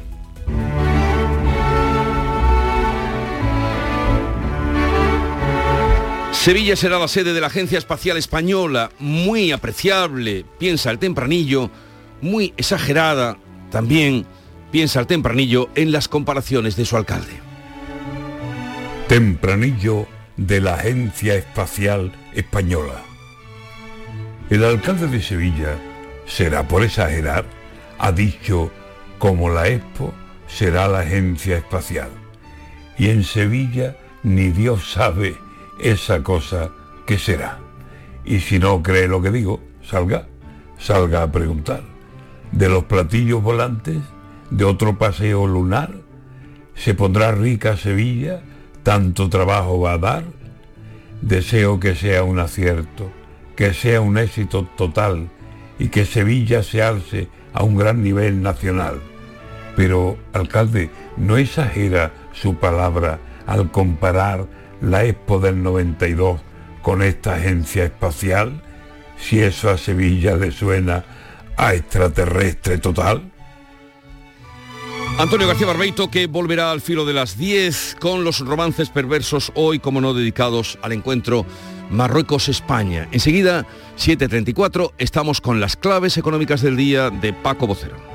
Sevilla será la sede de la Agencia Espacial Española, muy apreciable, piensa el tempranillo, muy exagerada también, piensa el tempranillo en las comparaciones de su alcalde. Tempranillo de la Agencia Espacial Española. El alcalde de Sevilla, será por exagerar, ha dicho como la Expo será la Agencia Espacial. Y en Sevilla ni Dios sabe esa cosa que será. Y si no cree lo que digo, salga, salga a preguntar. De los platillos volantes, de otro paseo lunar, se pondrá rica Sevilla, tanto trabajo va a dar. Deseo que sea un acierto, que sea un éxito total y que Sevilla se alce a un gran nivel nacional. Pero, alcalde, ¿no exagera su palabra al comparar la Expo del 92 con esta agencia espacial? Si eso a Sevilla le suena a extraterrestre total. Antonio García Barbeito que volverá al filo de las 10 con los romances perversos hoy como no dedicados al encuentro Marruecos-España. Enseguida, 7.34, estamos con las claves económicas del día de Paco Vocero.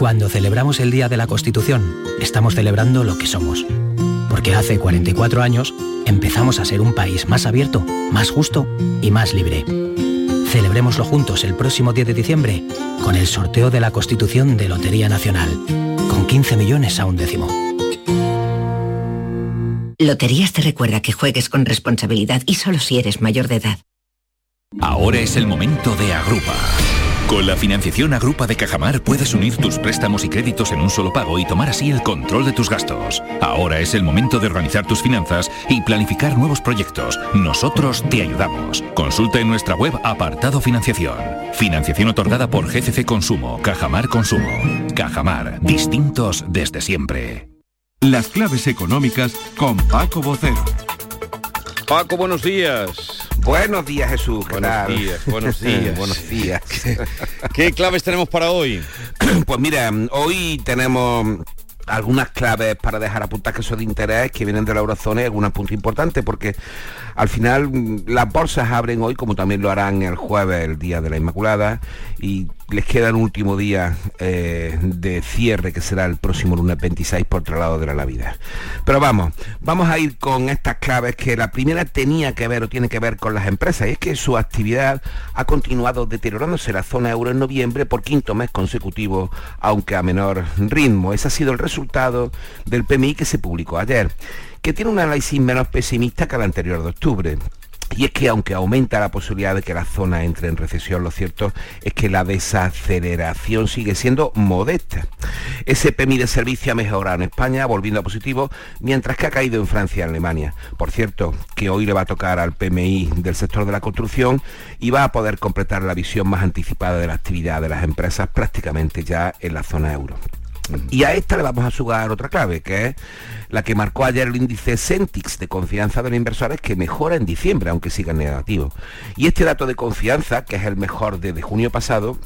Cuando celebramos el Día de la Constitución, estamos celebrando lo que somos porque hace 44 años empezamos a ser un país más abierto, más justo y más libre. Celebrémoslo juntos el próximo 10 de diciembre con el sorteo de la Constitución de Lotería Nacional, con 15 millones a un décimo. Loterías te recuerda que juegues con responsabilidad y solo si eres mayor de edad. Ahora es el momento de Agrupa. Con la financiación Agrupa de Cajamar puedes unir tus préstamos y créditos en un solo pago y tomar así el control de tus gastos. Ahora es el momento de organizar tus finanzas y planificar nuevos proyectos. Nosotros te ayudamos. Consulta en nuestra web apartado financiación. Financiación otorgada por GCC Consumo, Cajamar Consumo. Cajamar, distintos desde siempre. Las claves económicas con Paco Bocero. Paco, buenos días. Buenos días, Jesús. ¿qué Buenos tal? días, buenos días. buenos días. ¿Qué claves tenemos para hoy? Pues mira, hoy tenemos algunas claves para dejar apuntar que son de interés que vienen de la eurozona y algún punto importante porque al final mm, las bolsas abren hoy como también lo harán el jueves el día de la Inmaculada y les queda un último día eh, de cierre que será el próximo lunes 26 por otro lado de la Navidad pero vamos vamos a ir con estas claves que la primera tenía que ver o tiene que ver con las empresas y es que su actividad ha continuado deteriorándose la zona euro en noviembre por quinto mes consecutivo aunque a menor ritmo ese ha sido el resultado del PMI que se publicó ayer que tiene un análisis menos pesimista que el anterior de octubre. Y es que aunque aumenta la posibilidad de que la zona entre en recesión, lo cierto es que la desaceleración sigue siendo modesta. Ese PMI de servicio ha mejorado en España, volviendo a positivo, mientras que ha caído en Francia y Alemania. Por cierto, que hoy le va a tocar al PMI del sector de la construcción y va a poder completar la visión más anticipada de la actividad de las empresas prácticamente ya en la zona euro. Y a esta le vamos a sugar otra clave, que es la que marcó ayer el índice Centix de confianza de los inversores, que mejora en diciembre, aunque siga negativo. Y este dato de confianza, que es el mejor desde junio pasado,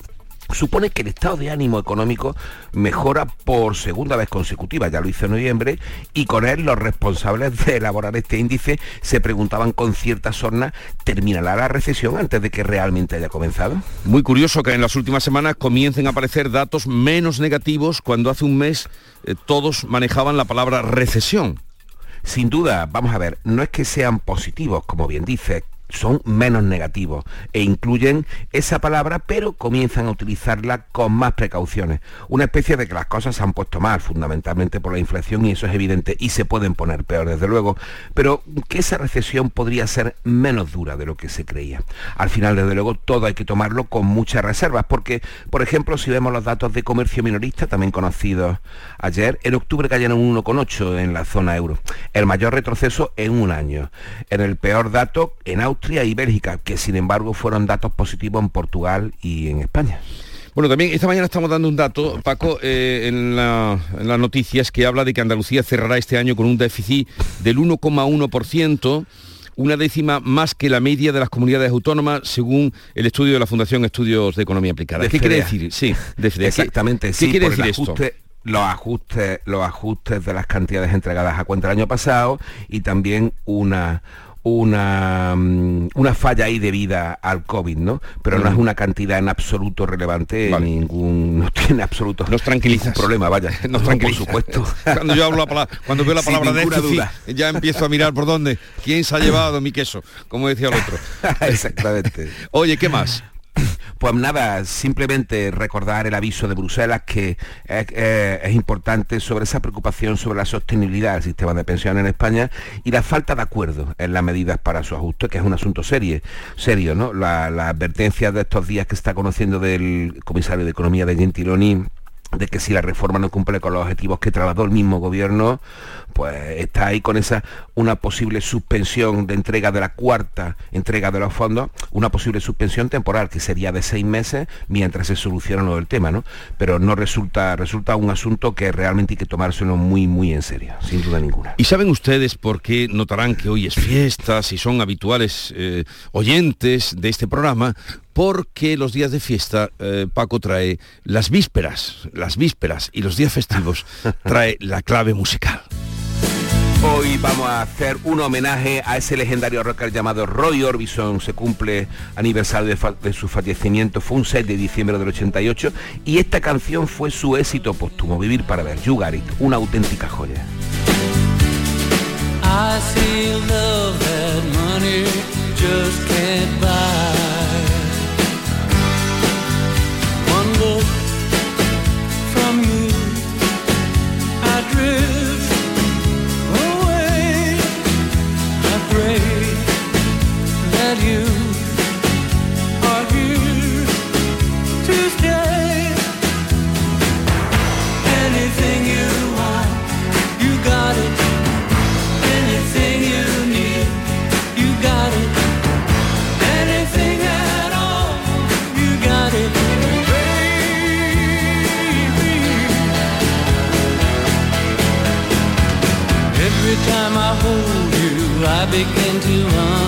supone que el estado de ánimo económico mejora por segunda vez consecutiva, ya lo hizo en noviembre, y con él los responsables de elaborar este índice se preguntaban con cierta sorna, ¿terminará la recesión antes de que realmente haya comenzado? Muy curioso que en las últimas semanas comiencen a aparecer datos menos negativos cuando hace un mes eh, todos manejaban la palabra recesión. Sin duda, vamos a ver, no es que sean positivos, como bien dice, son menos negativos e incluyen esa palabra, pero comienzan a utilizarla con más precauciones. Una especie de que las cosas se han puesto mal, fundamentalmente por la inflación, y eso es evidente, y se pueden poner peor, desde luego, pero que esa recesión podría ser menos dura de lo que se creía. Al final, desde luego, todo hay que tomarlo con muchas reservas, porque, por ejemplo, si vemos los datos de comercio minorista, también conocidos ayer, en octubre cayeron un 1,8 en la zona euro, el mayor retroceso en un año. En el peor dato, en Austria y Bélgica, que sin embargo fueron datos positivos en Portugal y en España. Bueno, también esta mañana estamos dando un dato, Paco, eh, en, la- en las noticias que habla de que Andalucía cerrará este año con un déficit del 1,1%, una décima más que la media de las comunidades autónomas, según el estudio de la Fundación Estudios de Economía Aplicada. De ¿Qué quiere decir? Sí, de FEDEA. ¿Qué- Exactamente, ¿Qué quiere decir esto? ajuste- los ajustes, los ajustes de las cantidades entregadas a cuenta el año pasado y también una una, mm, una falla ahí debida al COVID, ¿no? Pero no es una cantidad en absoluto relevante, ningún, no tiene absoluto Nos tranquilizas. problema, vaya. Nos No, por tranquiliza. supuesto. Cuando yo hablo la palabra, cuando veo la palabra déficit, duda. ya empiezo a mirar por dónde. ¿Quién se ha llevado mi queso? Como decía el otro. Exactamente. Oye, ¿qué más? Pues nada, simplemente recordar el aviso de Bruselas que es, importante sobre esa preocupación sobre la sostenibilidad del sistema de pensiones en España y la falta de acuerdo en las medidas para su ajuste, que es un asunto serio, serio ¿no? La, la advertencia de estos días que está conociendo del comisario de Economía de Gentiloni de que si la reforma no cumple con los objetivos que trasladó el mismo gobierno, pues está ahí con esa una posible suspensión de entrega de la cuarta entrega de los fondos, una posible suspensión temporal que sería de seis meses mientras se soluciona lo del tema, ¿no? Pero no resulta, resulta un asunto que realmente hay que tomárselo muy, muy en serio, sin duda ninguna. ¿Y saben ustedes por qué notarán que hoy es fiesta, si son habituales eh, oyentes de este programa? Porque los días de fiesta, eh, Paco trae las vísperas, las vísperas y los días festivos trae la clave musical. Hoy vamos a hacer un homenaje a ese legendario rocker llamado Roy Orbison. Se cumple aniversario de, su fallecimiento. Fue un 6 de diciembre del 88 y esta canción fue su éxito póstumo, Vivir para ver, You Got It, una auténtica joya. you are here to stay. Anything you want, you got it. Anything you need, you got it. Anything at all, you got it. Baby. Every time I hold you, I begin to run.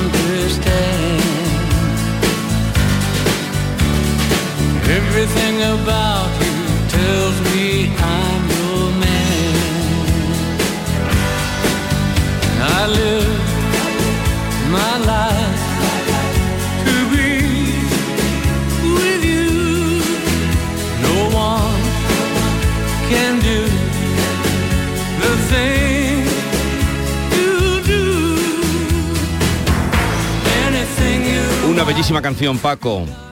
Una bellísima canción, Paco.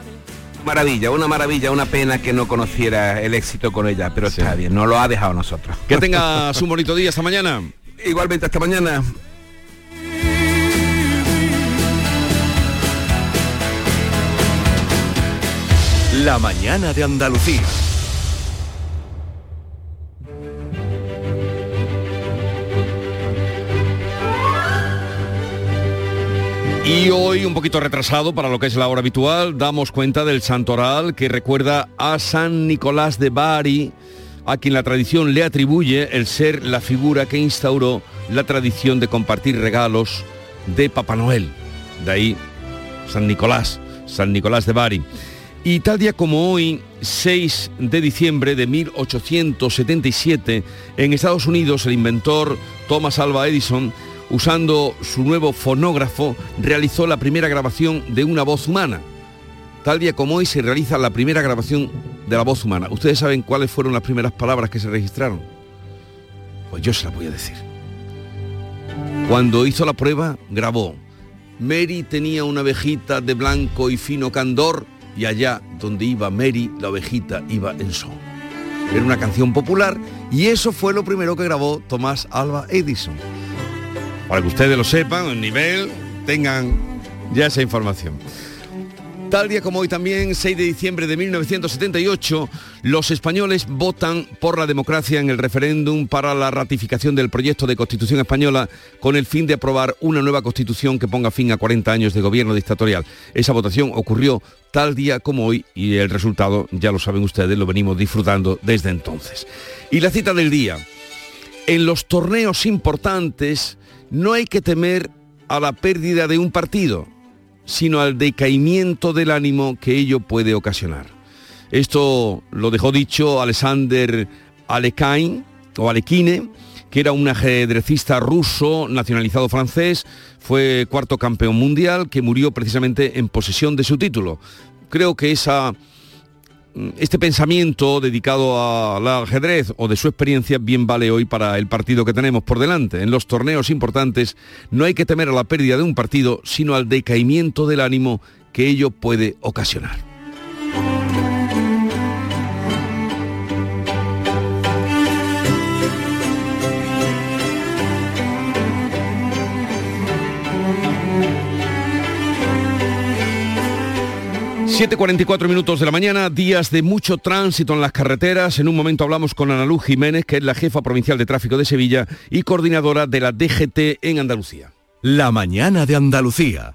Maravilla, una maravilla, una pena que no conociera el éxito con ella, pero está bien, no lo ha dejado a nosotros. Que tengas un bonito día esta mañana. Igualmente, hasta mañana. La mañana de Andalucía. Y hoy, un poquito retrasado para lo que es la hora habitual, damos cuenta del santoral que recuerda a San Nicolás de Bari, a quien la tradición le atribuye el ser la figura que instauró la tradición de compartir regalos de Papá Noel. De ahí, San Nicolás, San Nicolás de Bari. Y tal día como hoy, 6 de diciembre de 1877, en Estados Unidos el inventor Thomas Alva Edison usando su nuevo fonógrafo, realizó la primera grabación de una voz humana. Tal día como hoy se realiza la primera grabación de la voz humana. ¿Ustedes saben cuáles fueron las primeras palabras que se registraron? Pues yo se las voy a decir. Cuando hizo la prueba, grabó. Mary tenía una ovejita de blanco y fino candor y allá donde iba Mary, la ovejita iba en son. Era una canción popular y eso fue lo primero que grabó Tomás Alba Edison para que ustedes lo sepan, el nivel, tengan ya esa información. Tal día como hoy también, 6 de diciembre de 1978, los españoles votan por la democracia en el referéndum para la ratificación del proyecto de constitución española con el fin de aprobar una nueva constitución que ponga fin a 40 años de gobierno dictatorial. Esa votación ocurrió tal día como hoy y el resultado, ya lo saben ustedes, lo venimos disfrutando desde entonces. Y la cita del día. En los torneos importantes, no hay que temer a la pérdida de un partido, sino al decaimiento del ánimo que ello puede ocasionar. Esto lo dejó dicho Alexander Alekhine, o Alekhine, que era un ajedrecista ruso nacionalizado francés, fue cuarto campeón mundial, que murió precisamente en posesión de su título. Creo que esa este pensamiento dedicado al ajedrez o de su experiencia bien vale hoy para el partido que tenemos por delante. En los torneos importantes no hay que temer a la pérdida de un partido, sino al decaimiento del ánimo que ello puede ocasionar. 7.44 minutos de la mañana, días de mucho tránsito en las carreteras. En un momento hablamos con Ana Luz Jiménez, que es la jefa provincial de tráfico de Sevilla y coordinadora de la DGT en Andalucía. La mañana de Andalucía.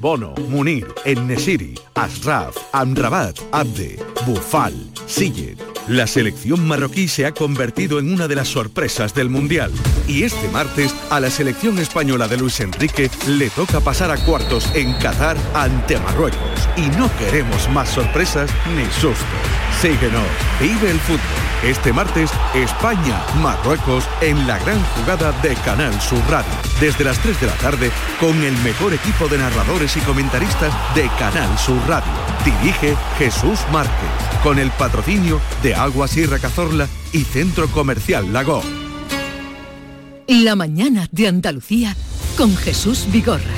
Bono, Munir, Ennesiri, Asraf, Amrabat, Abde, Bufal, Sillet. La selección marroquí se ha convertido en una de las sorpresas del Mundial. Y este martes a la selección española de Luis Enrique le toca pasar a cuartos en Qatar ante Marruecos. Y no queremos más sorpresas ni sustos. Síguenos, vive el fútbol. Este martes, España-Marruecos en la gran jugada de Canal Sur Radio. Desde las 3 de la tarde, con el mejor equipo de narradores y comentaristas de Canal Sur Radio. Dirige Jesús Márquez, con el patrocinio de Agua Sierra Cazorla y Centro Comercial Lago. La mañana de Andalucía con Jesús Vigorra.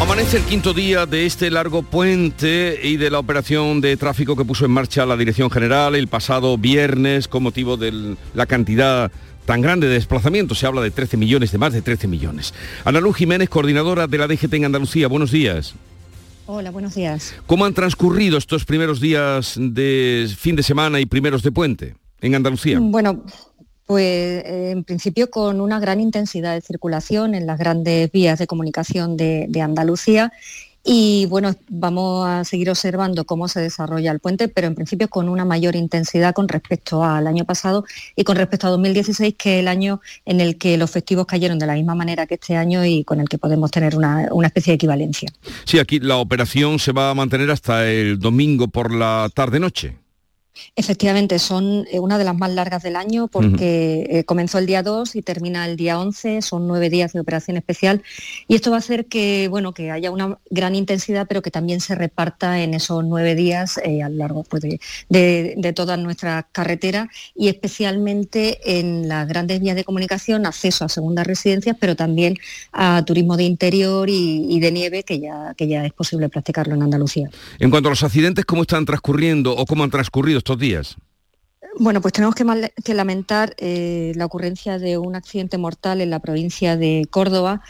Amanece el quinto día de este largo puente y de la operación de tráfico que puso en marcha la Dirección General el pasado viernes con motivo de la cantidad tan grande de desplazamientos. Se habla de 13 millones, de más de 13 millones. Ana Luz Jiménez, coordinadora de la DGT en Andalucía. Buenos días. Hola, buenos días. ¿Cómo han transcurrido estos primeros días de fin de semana y primeros de puente en Andalucía? Bueno, pues eh, en principio con una gran intensidad de circulación en las grandes vías de comunicación de, Andalucía y bueno, vamos a seguir observando cómo se desarrolla el puente, pero en principio con una mayor intensidad con respecto al año pasado y con respecto a 2016, que es el año en el que los festivos cayeron de la misma manera que este año y con el que podemos tener una, una especie de equivalencia. Sí, aquí la operación se va a mantener hasta el domingo por la tarde-noche. Efectivamente, son eh, una de las más largas del año porque eh, comenzó el día 2 y termina el día 11, son nueve días de operación especial y esto va a hacer que, bueno, que haya una gran intensidad pero que también se reparta en esos nueve días eh, a lo largo pues, de, de, de todas nuestras carreteras y especialmente en las grandes vías de comunicación, acceso a segundas residencias, pero también a turismo de interior y, y de nieve que ya, que ya es posible practicarlo en Andalucía. En cuanto a los accidentes, ¿cómo están transcurriendo o cómo han transcurrido estos días? Bueno, pues tenemos que, lamentar eh, la ocurrencia de un accidente mortal en la provincia de Córdoba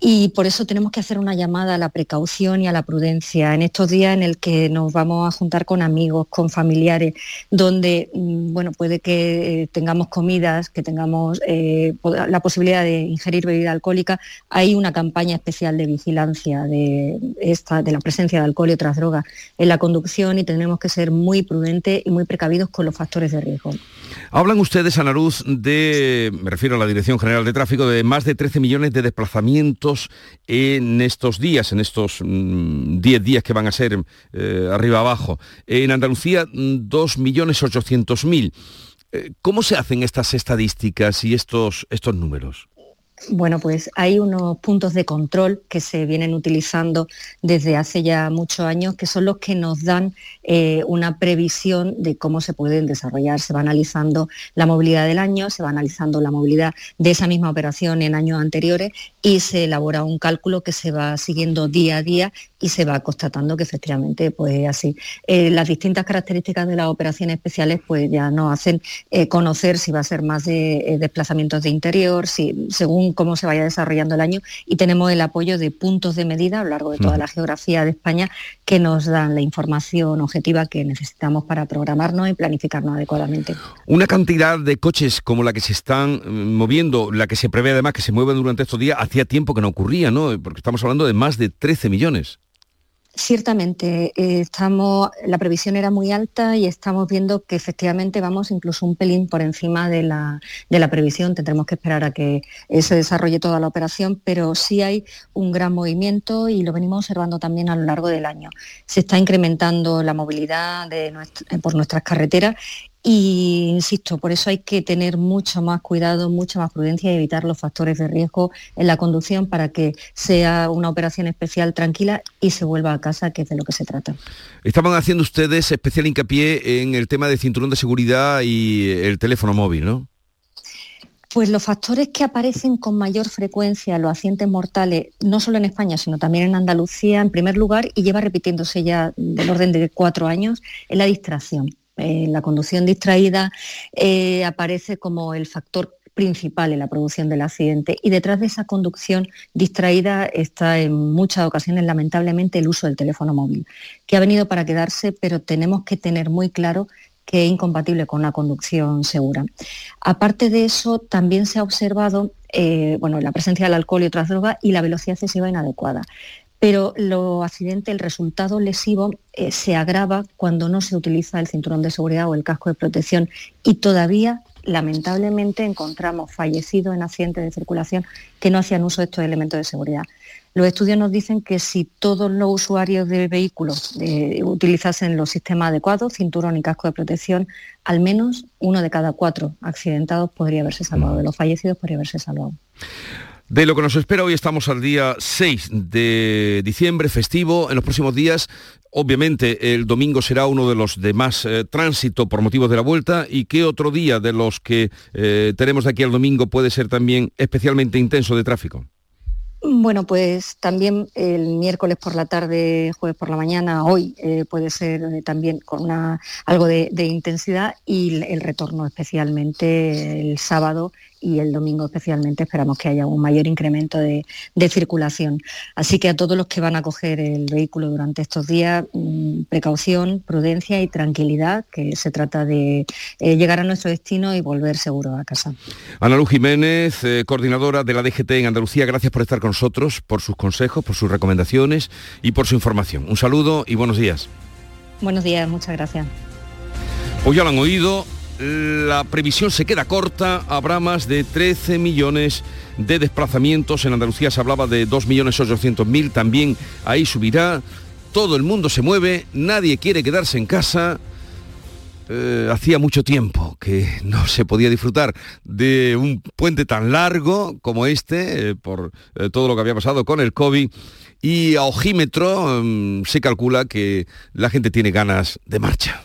y por eso tenemos que hacer una llamada a la precaución y a la prudencia en estos días en el que nos vamos a juntar con amigos, con familiares, donde mm, bueno puede que eh, tengamos comidas, que tengamos eh, la posibilidad de ingerir bebida alcohólica. Hay una campaña especial de vigilancia de esta, de la presencia de alcohol y otras drogas en la conducción y tenemos que ser muy prudentes y muy precavidos con los factores de riesgo. Hablan ustedes, Ana Luz, de, me refiero a la Dirección General de Tráfico, de más de 13 millones de desplazamientos en estos días, en estos 10 mm, días que van a ser eh, arriba abajo. En Andalucía, 2.800.000. Eh, ¿Cómo se hacen estas estadísticas y estos, estos números? Bueno, pues hay unos puntos de control que se vienen utilizando desde hace ya muchos años, que son los que nos dan eh, una previsión de cómo se pueden desarrollar. Se va analizando la movilidad del año, se va analizando la movilidad de esa misma operación en años anteriores y se elabora un cálculo que se va siguiendo día a día y se va constatando que efectivamente pues es así. Eh, las distintas características de las operaciones especiales pues ya nos hacen eh, conocer si va a ser más de eh, desplazamientos de interior, si, según cómo se vaya desarrollando el año y tenemos el apoyo de puntos de medida a lo largo de toda la geografía de España que nos dan la información objetiva que necesitamos para programarnos y planificarnos adecuadamente. Una cantidad de coches como la que se están mm, moviendo, la que se prevé además que se mueven durante estos días, hacía tiempo que no ocurría, ¿no? Porque estamos hablando de más de 13 millones. Ciertamente, eh, la previsión era muy alta y estamos viendo que efectivamente vamos incluso un pelín por encima de la, previsión. Tendremos que esperar a que se desarrolle toda la operación, pero sí hay un gran movimiento y lo venimos observando también a lo largo del año. Se está incrementando la movilidad por nuestras carreteras y insisto, por eso hay que tener mucho más cuidado, mucha más prudencia y evitar los factores de riesgo en la conducción para que sea una operación especial tranquila y se vuelva a casa, que es de lo que se trata. Estaban haciendo ustedes especial hincapié en el tema de cinturón de seguridad y el teléfono móvil, ¿no? Pues los factores que aparecen con mayor frecuencia en los accidentes mortales, no solo en España, sino también en Andalucía, en primer lugar, y lleva repitiéndose ya del orden de cuatro años, es la distracción. Eh, la conducción distraída eh, aparece como el factor principal en la producción del accidente y detrás de esa conducción distraída está en muchas ocasiones lamentablemente el uso del teléfono móvil, que ha venido para quedarse, pero tenemos que tener muy claro que es incompatible con la conducción segura. Aparte de eso, también se ha observado eh, bueno, la presencia del alcohol y otras drogas y la velocidad excesiva inadecuada. Pero los accidentes, el resultado lesivo eh, se agrava cuando no se utiliza el cinturón de seguridad o el casco de protección y todavía lamentablemente encontramos fallecidos en accidentes de circulación que no hacían uso de estos elementos de seguridad. Los estudios nos dicen que si todos los usuarios de vehículos eh, utilizasen los sistemas adecuados, cinturón y casco de protección, al menos uno de cada cuatro accidentados podría haberse salvado, de los fallecidos podría haberse salvado. De lo que nos espera hoy estamos al día 6 de diciembre, festivo. En los próximos días, obviamente, el domingo será uno de los de más eh, tránsito por motivos de la vuelta. ¿Y qué otro día de los que eh, tenemos de aquí al domingo puede ser también especialmente intenso de tráfico? Bueno, pues también el miércoles por la tarde, jueves por la mañana, hoy eh, puede ser también con algo de, intensidad y el retorno especialmente el sábado y el domingo especialmente esperamos que haya un mayor incremento de, circulación. Así que a todos los que van a coger el vehículo durante estos días, mm, precaución, prudencia y tranquilidad, que se trata de eh, llegar a nuestro destino y volver seguro a casa. Ana Luz Jiménez, eh, coordinadora de la DGT en Andalucía, gracias por estar con nosotros, por sus consejos, por sus recomendaciones y por su información. Un saludo y buenos días. Buenos días, muchas gracias. Hoy ya lo han oído, la previsión se queda corta, habrá más de 13 millones de desplazamientos, en Andalucía se hablaba de 2.800.000, también ahí subirá, todo el mundo se mueve, nadie quiere quedarse en casa, eh, hacía mucho tiempo que no se podía disfrutar de un puente tan largo como este, eh, por eh, todo lo que había pasado con el COVID, y a ojímetro mm, se calcula que la gente tiene ganas de marcha.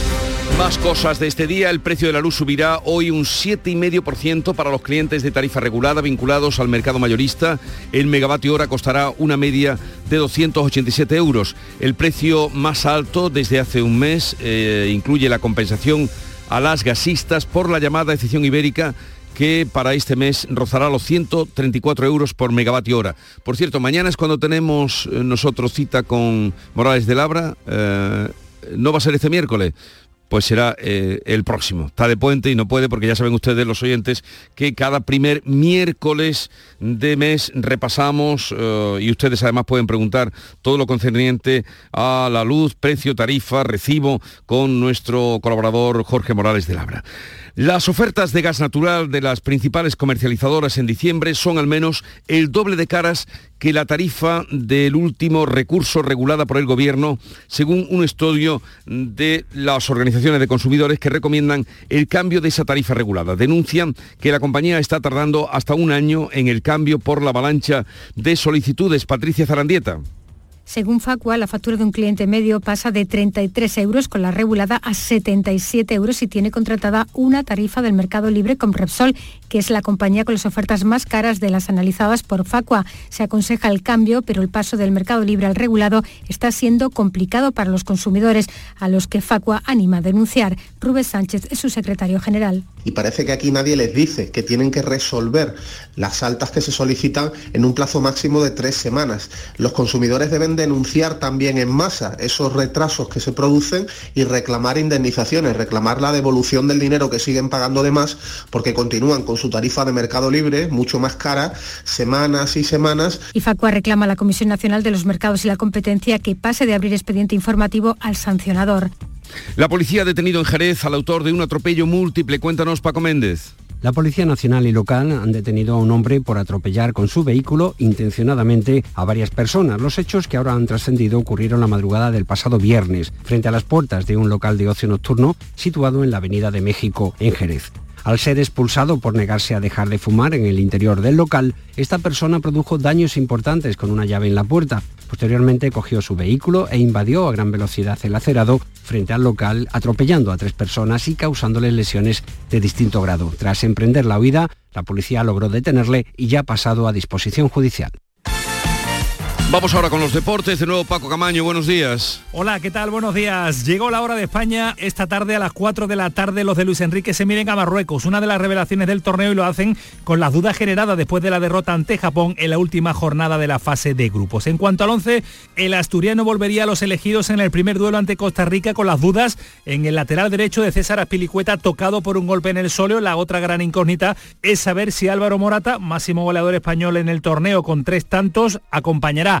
Más cosas de este día. El precio de la luz subirá hoy un 7,5% para los clientes de tarifa regulada vinculados al mercado mayorista. El megavatio hora costará una media de 287 euros. El precio más alto desde hace un mes eh, incluye la compensación a las gasistas por la llamada decisión ibérica que para este mes rozará los 134 euros por megavatio hora. Por cierto, mañana es cuando tenemos eh, nosotros cita con Morales de Labra. Eh, no va a ser este miércoles, pues será eh, el próximo. Está de puente y no puede porque ya saben ustedes, los oyentes, que cada primer miércoles de mes repasamos eh, y ustedes además pueden preguntar todo lo concerniente a la luz, precio, tarifa, recibo con nuestro colaborador Jorge Morales de Labra. Las ofertas de gas natural de las principales comercializadoras en diciembre son al menos el doble de caras que la tarifa del último recurso regulada por el Gobierno, según un estudio de las organizaciones de consumidores que recomiendan el cambio de esa tarifa regulada. Denuncian que la compañía está tardando hasta un año en el cambio por la avalancha de solicitudes. Patricia Zarandieta. Según Facua, la factura de un cliente medio pasa de 33 euros con la regulada a 77 euros si tiene contratada una tarifa del mercado libre con Repsol, que es la compañía con las ofertas más caras de las analizadas por Facua. Se aconseja el cambio, pero el paso del mercado libre al regulado está siendo complicado para los consumidores, a los que Facua anima a denunciar. Rubén Sánchez es su secretario general. Y parece que aquí nadie les dice que tienen que resolver las altas que se solicitan en un plazo máximo de tres semanas. Los consumidores deben denunciar también en masa esos retrasos que se producen y reclamar indemnizaciones, reclamar la devolución del dinero que siguen pagando de más porque continúan con su tarifa de mercado libre mucho más cara semanas y semanas. Y Facua reclama a la Comisión Nacional de los Mercados y la Competencia que pase de abrir expediente informativo al sancionador. La policía ha detenido en Jerez al autor de un atropello múltiple. Cuéntanos, Paco Méndez. La Policía Nacional y local han detenido a un hombre por atropellar con su vehículo intencionadamente a varias personas. Los hechos que ahora han trascendido ocurrieron la madrugada del pasado viernes, frente a las puertas de un local de ocio nocturno situado en la Avenida de México, en Jerez. Al ser expulsado por negarse a dejar de fumar en el interior del local, esta persona produjo daños importantes con una llave en la puerta. Posteriormente cogió su vehículo e invadió a gran velocidad el acerado frente al local, atropellando a tres personas y causándoles lesiones de distinto grado. Tras emprender la huida, la policía logró detenerle y ya ha pasado a disposición judicial. Vamos ahora con los deportes. De nuevo Paco Camaño, buenos días. Hola, ¿qué tal? Buenos días. Llegó la hora de España. Esta tarde a las 4 de la tarde los de Luis Enrique se miren a Marruecos, una de las revelaciones del torneo y lo hacen con las dudas generadas después de la derrota ante Japón en la última jornada de la fase de grupos. En cuanto al 11, el asturiano volvería a los elegidos en el primer duelo ante Costa Rica con las dudas en el lateral derecho de César Aspilicueta tocado por un golpe en el sóleo. La otra gran incógnita es saber si Álvaro Morata, máximo goleador español en el torneo con tres tantos, acompañará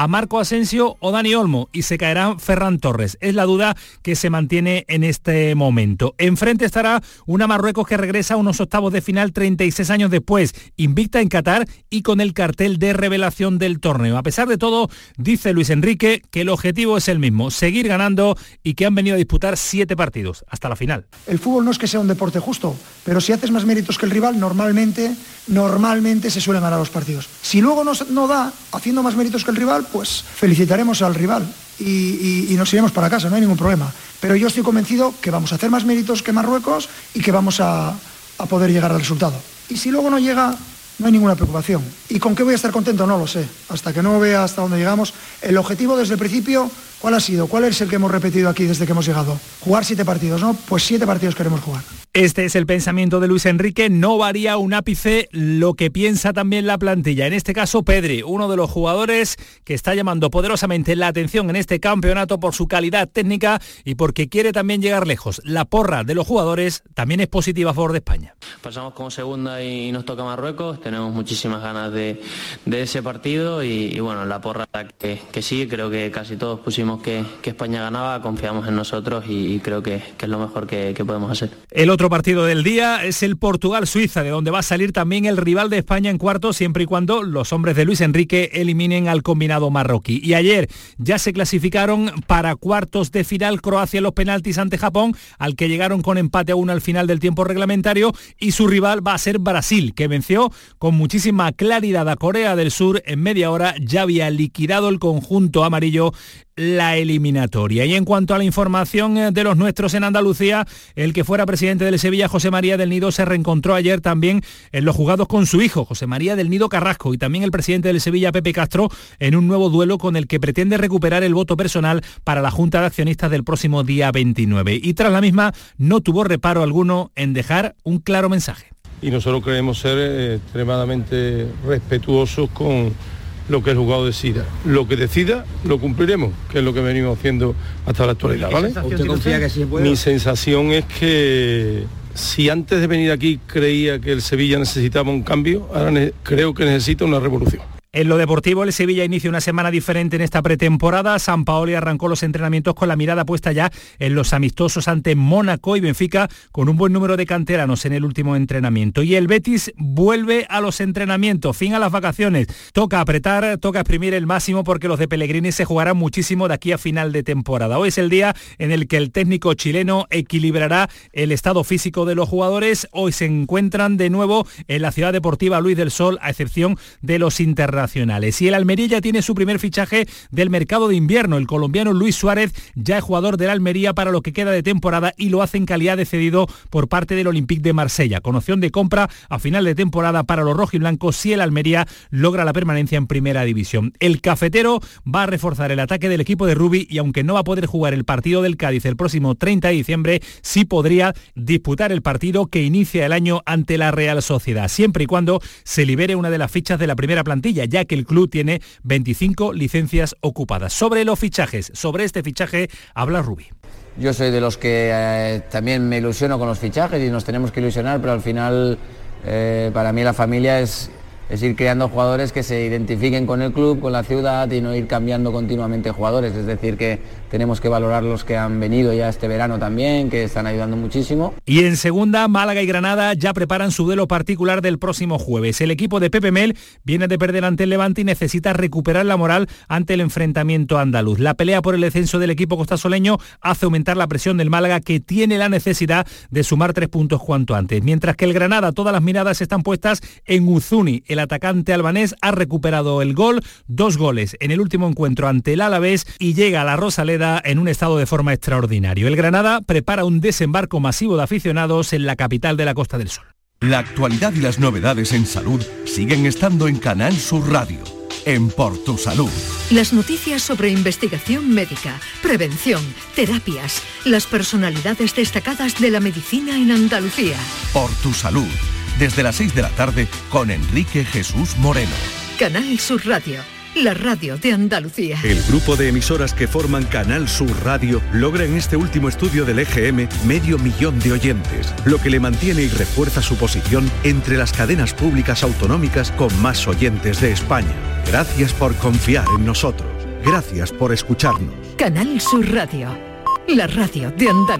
a Marco Asensio o Dani Olmo y se caerá Ferran Torres. Es la duda que se mantiene en este momento. Enfrente estará una Marruecos que regresa a unos octavos de final 36 años después, invicta en Qatar y con el cartel de revelación del torneo. A pesar de todo, dice Luis Enrique que el objetivo es el mismo, seguir ganando y que han venido a disputar siete partidos hasta la final. El fútbol no es que sea un deporte justo, pero si haces más méritos que el rival, normalmente, normalmente se suelen ganar los partidos. Si luego no, no da, haciendo más méritos que el rival, pues felicitaremos al rival y, nos iremos para casa, no hay ningún problema. Pero yo estoy convencido que vamos a hacer más méritos que Marruecos y que vamos a, a poder llegar al resultado. Y si luego no llega, no hay ninguna preocupación. ¿Y con qué voy a estar contento? No lo sé. Hasta que no vea hasta dónde llegamos. El objetivo desde el principio, ¿cuál ha sido? ¿Cuál es el que hemos repetido aquí desde que hemos llegado? Jugar siete partidos, ¿no? Pues siete partidos queremos jugar. Este es el pensamiento de Luis Enrique, no varía un ápice lo que piensa también la plantilla. En este caso, Pedri, uno de los jugadores que está llamando poderosamente la atención en este campeonato por su calidad técnica y porque quiere también llegar lejos. La porra de los jugadores también es positiva a favor de España. Pasamos como segunda y nos toca Marruecos, tenemos muchísimas ganas de, ese partido y, bueno, la porra que, que, sí, creo que casi todos pusimos que, España ganaba, confiamos en nosotros y, creo que, es lo mejor que, podemos hacer. El otro partido del día es el Portugal-Suiza, de donde va a salir también el rival de España en cuarto, siempre y cuando los hombres de Luis Enrique eliminen al combinado marroquí. Y ayer ya se clasificaron para cuartos de final Croacia los penaltis ante Japón, al que llegaron con empate a uno al final del tiempo reglamentario, y su rival va a ser Brasil, que venció con muchísima claridad a Corea del Sur en media hora, ya había liquidado el conjunto amarillo la eliminatoria. Y en cuanto a la información eh, de los nuestros en Andalucía, el que fuera presidente del Sevilla, José María del Nido, se reencontró ayer también en los jugados con su hijo, José María del Nido Carrasco, y también el presidente del Sevilla, Pepe Castro, en un nuevo duelo con el que pretende recuperar el voto personal para la Junta de Accionistas del próximo día 29. Y tras la misma, no tuvo reparo alguno en dejar un claro mensaje. Y nosotros queremos ser eh, extremadamente respetuosos con lo que el juzgado decida. Lo que decida lo cumpliremos, que es lo que venimos haciendo hasta la actualidad, ¿vale? Mi sensación es que si antes de venir aquí creía que el Sevilla necesitaba un cambio, ahora creo que necesita una revolución. En lo deportivo, el Sevilla inicia una semana diferente en esta pretemporada. San Paoli arrancó los entrenamientos con la mirada puesta ya en los amistosos ante Mónaco y Benfica, con un buen número de canteranos en el último entrenamiento. Y el Betis vuelve a los entrenamientos, fin a las vacaciones. Toca apretar, toca exprimir el máximo porque los de Pellegrini se jugarán muchísimo de aquí a final de temporada. Hoy es el día en el que el técnico chileno equilibrará el estado físico de los jugadores. Hoy se encuentran de nuevo en la ciudad deportiva Luis del Sol, a excepción de los internacionales y el Almería tiene su primer fichaje del mercado de invierno. El colombiano Luis Suárez ya es jugador del Almería para lo que queda de temporada y lo hace en calidad de cedido por parte del Olympique de Marsella, con opción de compra a final de temporada para los rojiblancos si el Almería logra la permanencia en primera división. El cafetero va a reforzar el ataque del equipo de Rubi y aunque no va a poder jugar el partido del Cádiz el próximo 30 de diciembre, sí podría disputar el partido que inicia el año ante la Real Sociedad, siempre y cuando se libere una de las fichas de la primera plantilla ya que el club tiene 25 licencias ocupadas. Sobre los fichajes, sobre este fichaje habla Rubí. Yo soy de los que eh, también me ilusiono con los fichajes y nos tenemos que ilusionar, pero al final eh, para mí la familia es, es ir creando jugadores que se identifiquen con el club, con la ciudad y no ir cambiando continuamente jugadores. Es decir, que tenemos que valorar los que han venido ya este verano también, que están ayudando muchísimo. Y en segunda, Málaga y Granada ya preparan su duelo particular del próximo jueves. El equipo de Pepe Mel viene de perder ante el Levante y necesita recuperar la moral ante el enfrentamiento andaluz. La pelea por el descenso del equipo costasoleño hace aumentar la presión del Málaga que tiene la necesidad de sumar tres puntos cuanto antes. Mientras que el Granada, todas las miradas están puestas en Uzuni. El atacante albanés ha recuperado el gol, dos goles en el último encuentro ante el Alavés y llega a la Rosaleda en un estado de forma extraordinario. El Granada prepara un desembarco masivo de aficionados en la capital de la Costa del Sol. La actualidad y las novedades en salud siguen estando en Canal Sur Radio. En Por Tu Salud. Las noticias sobre investigación médica, prevención, terapias, las personalidades destacadas de la medicina en Andalucía. Por Tu Salud. Desde las 6 de la tarde con Enrique Jesús Moreno. Canal Sur Radio, la radio de Andalucía. El grupo de emisoras que forman Canal Sur Radio logra en este último estudio del EGM medio millón de oyentes, lo que le mantiene y refuerza su posición entre las cadenas públicas autonómicas con más oyentes de España. Gracias por confiar en nosotros. Gracias por escucharnos. Canal Sur Radio, la radio de Andalucía.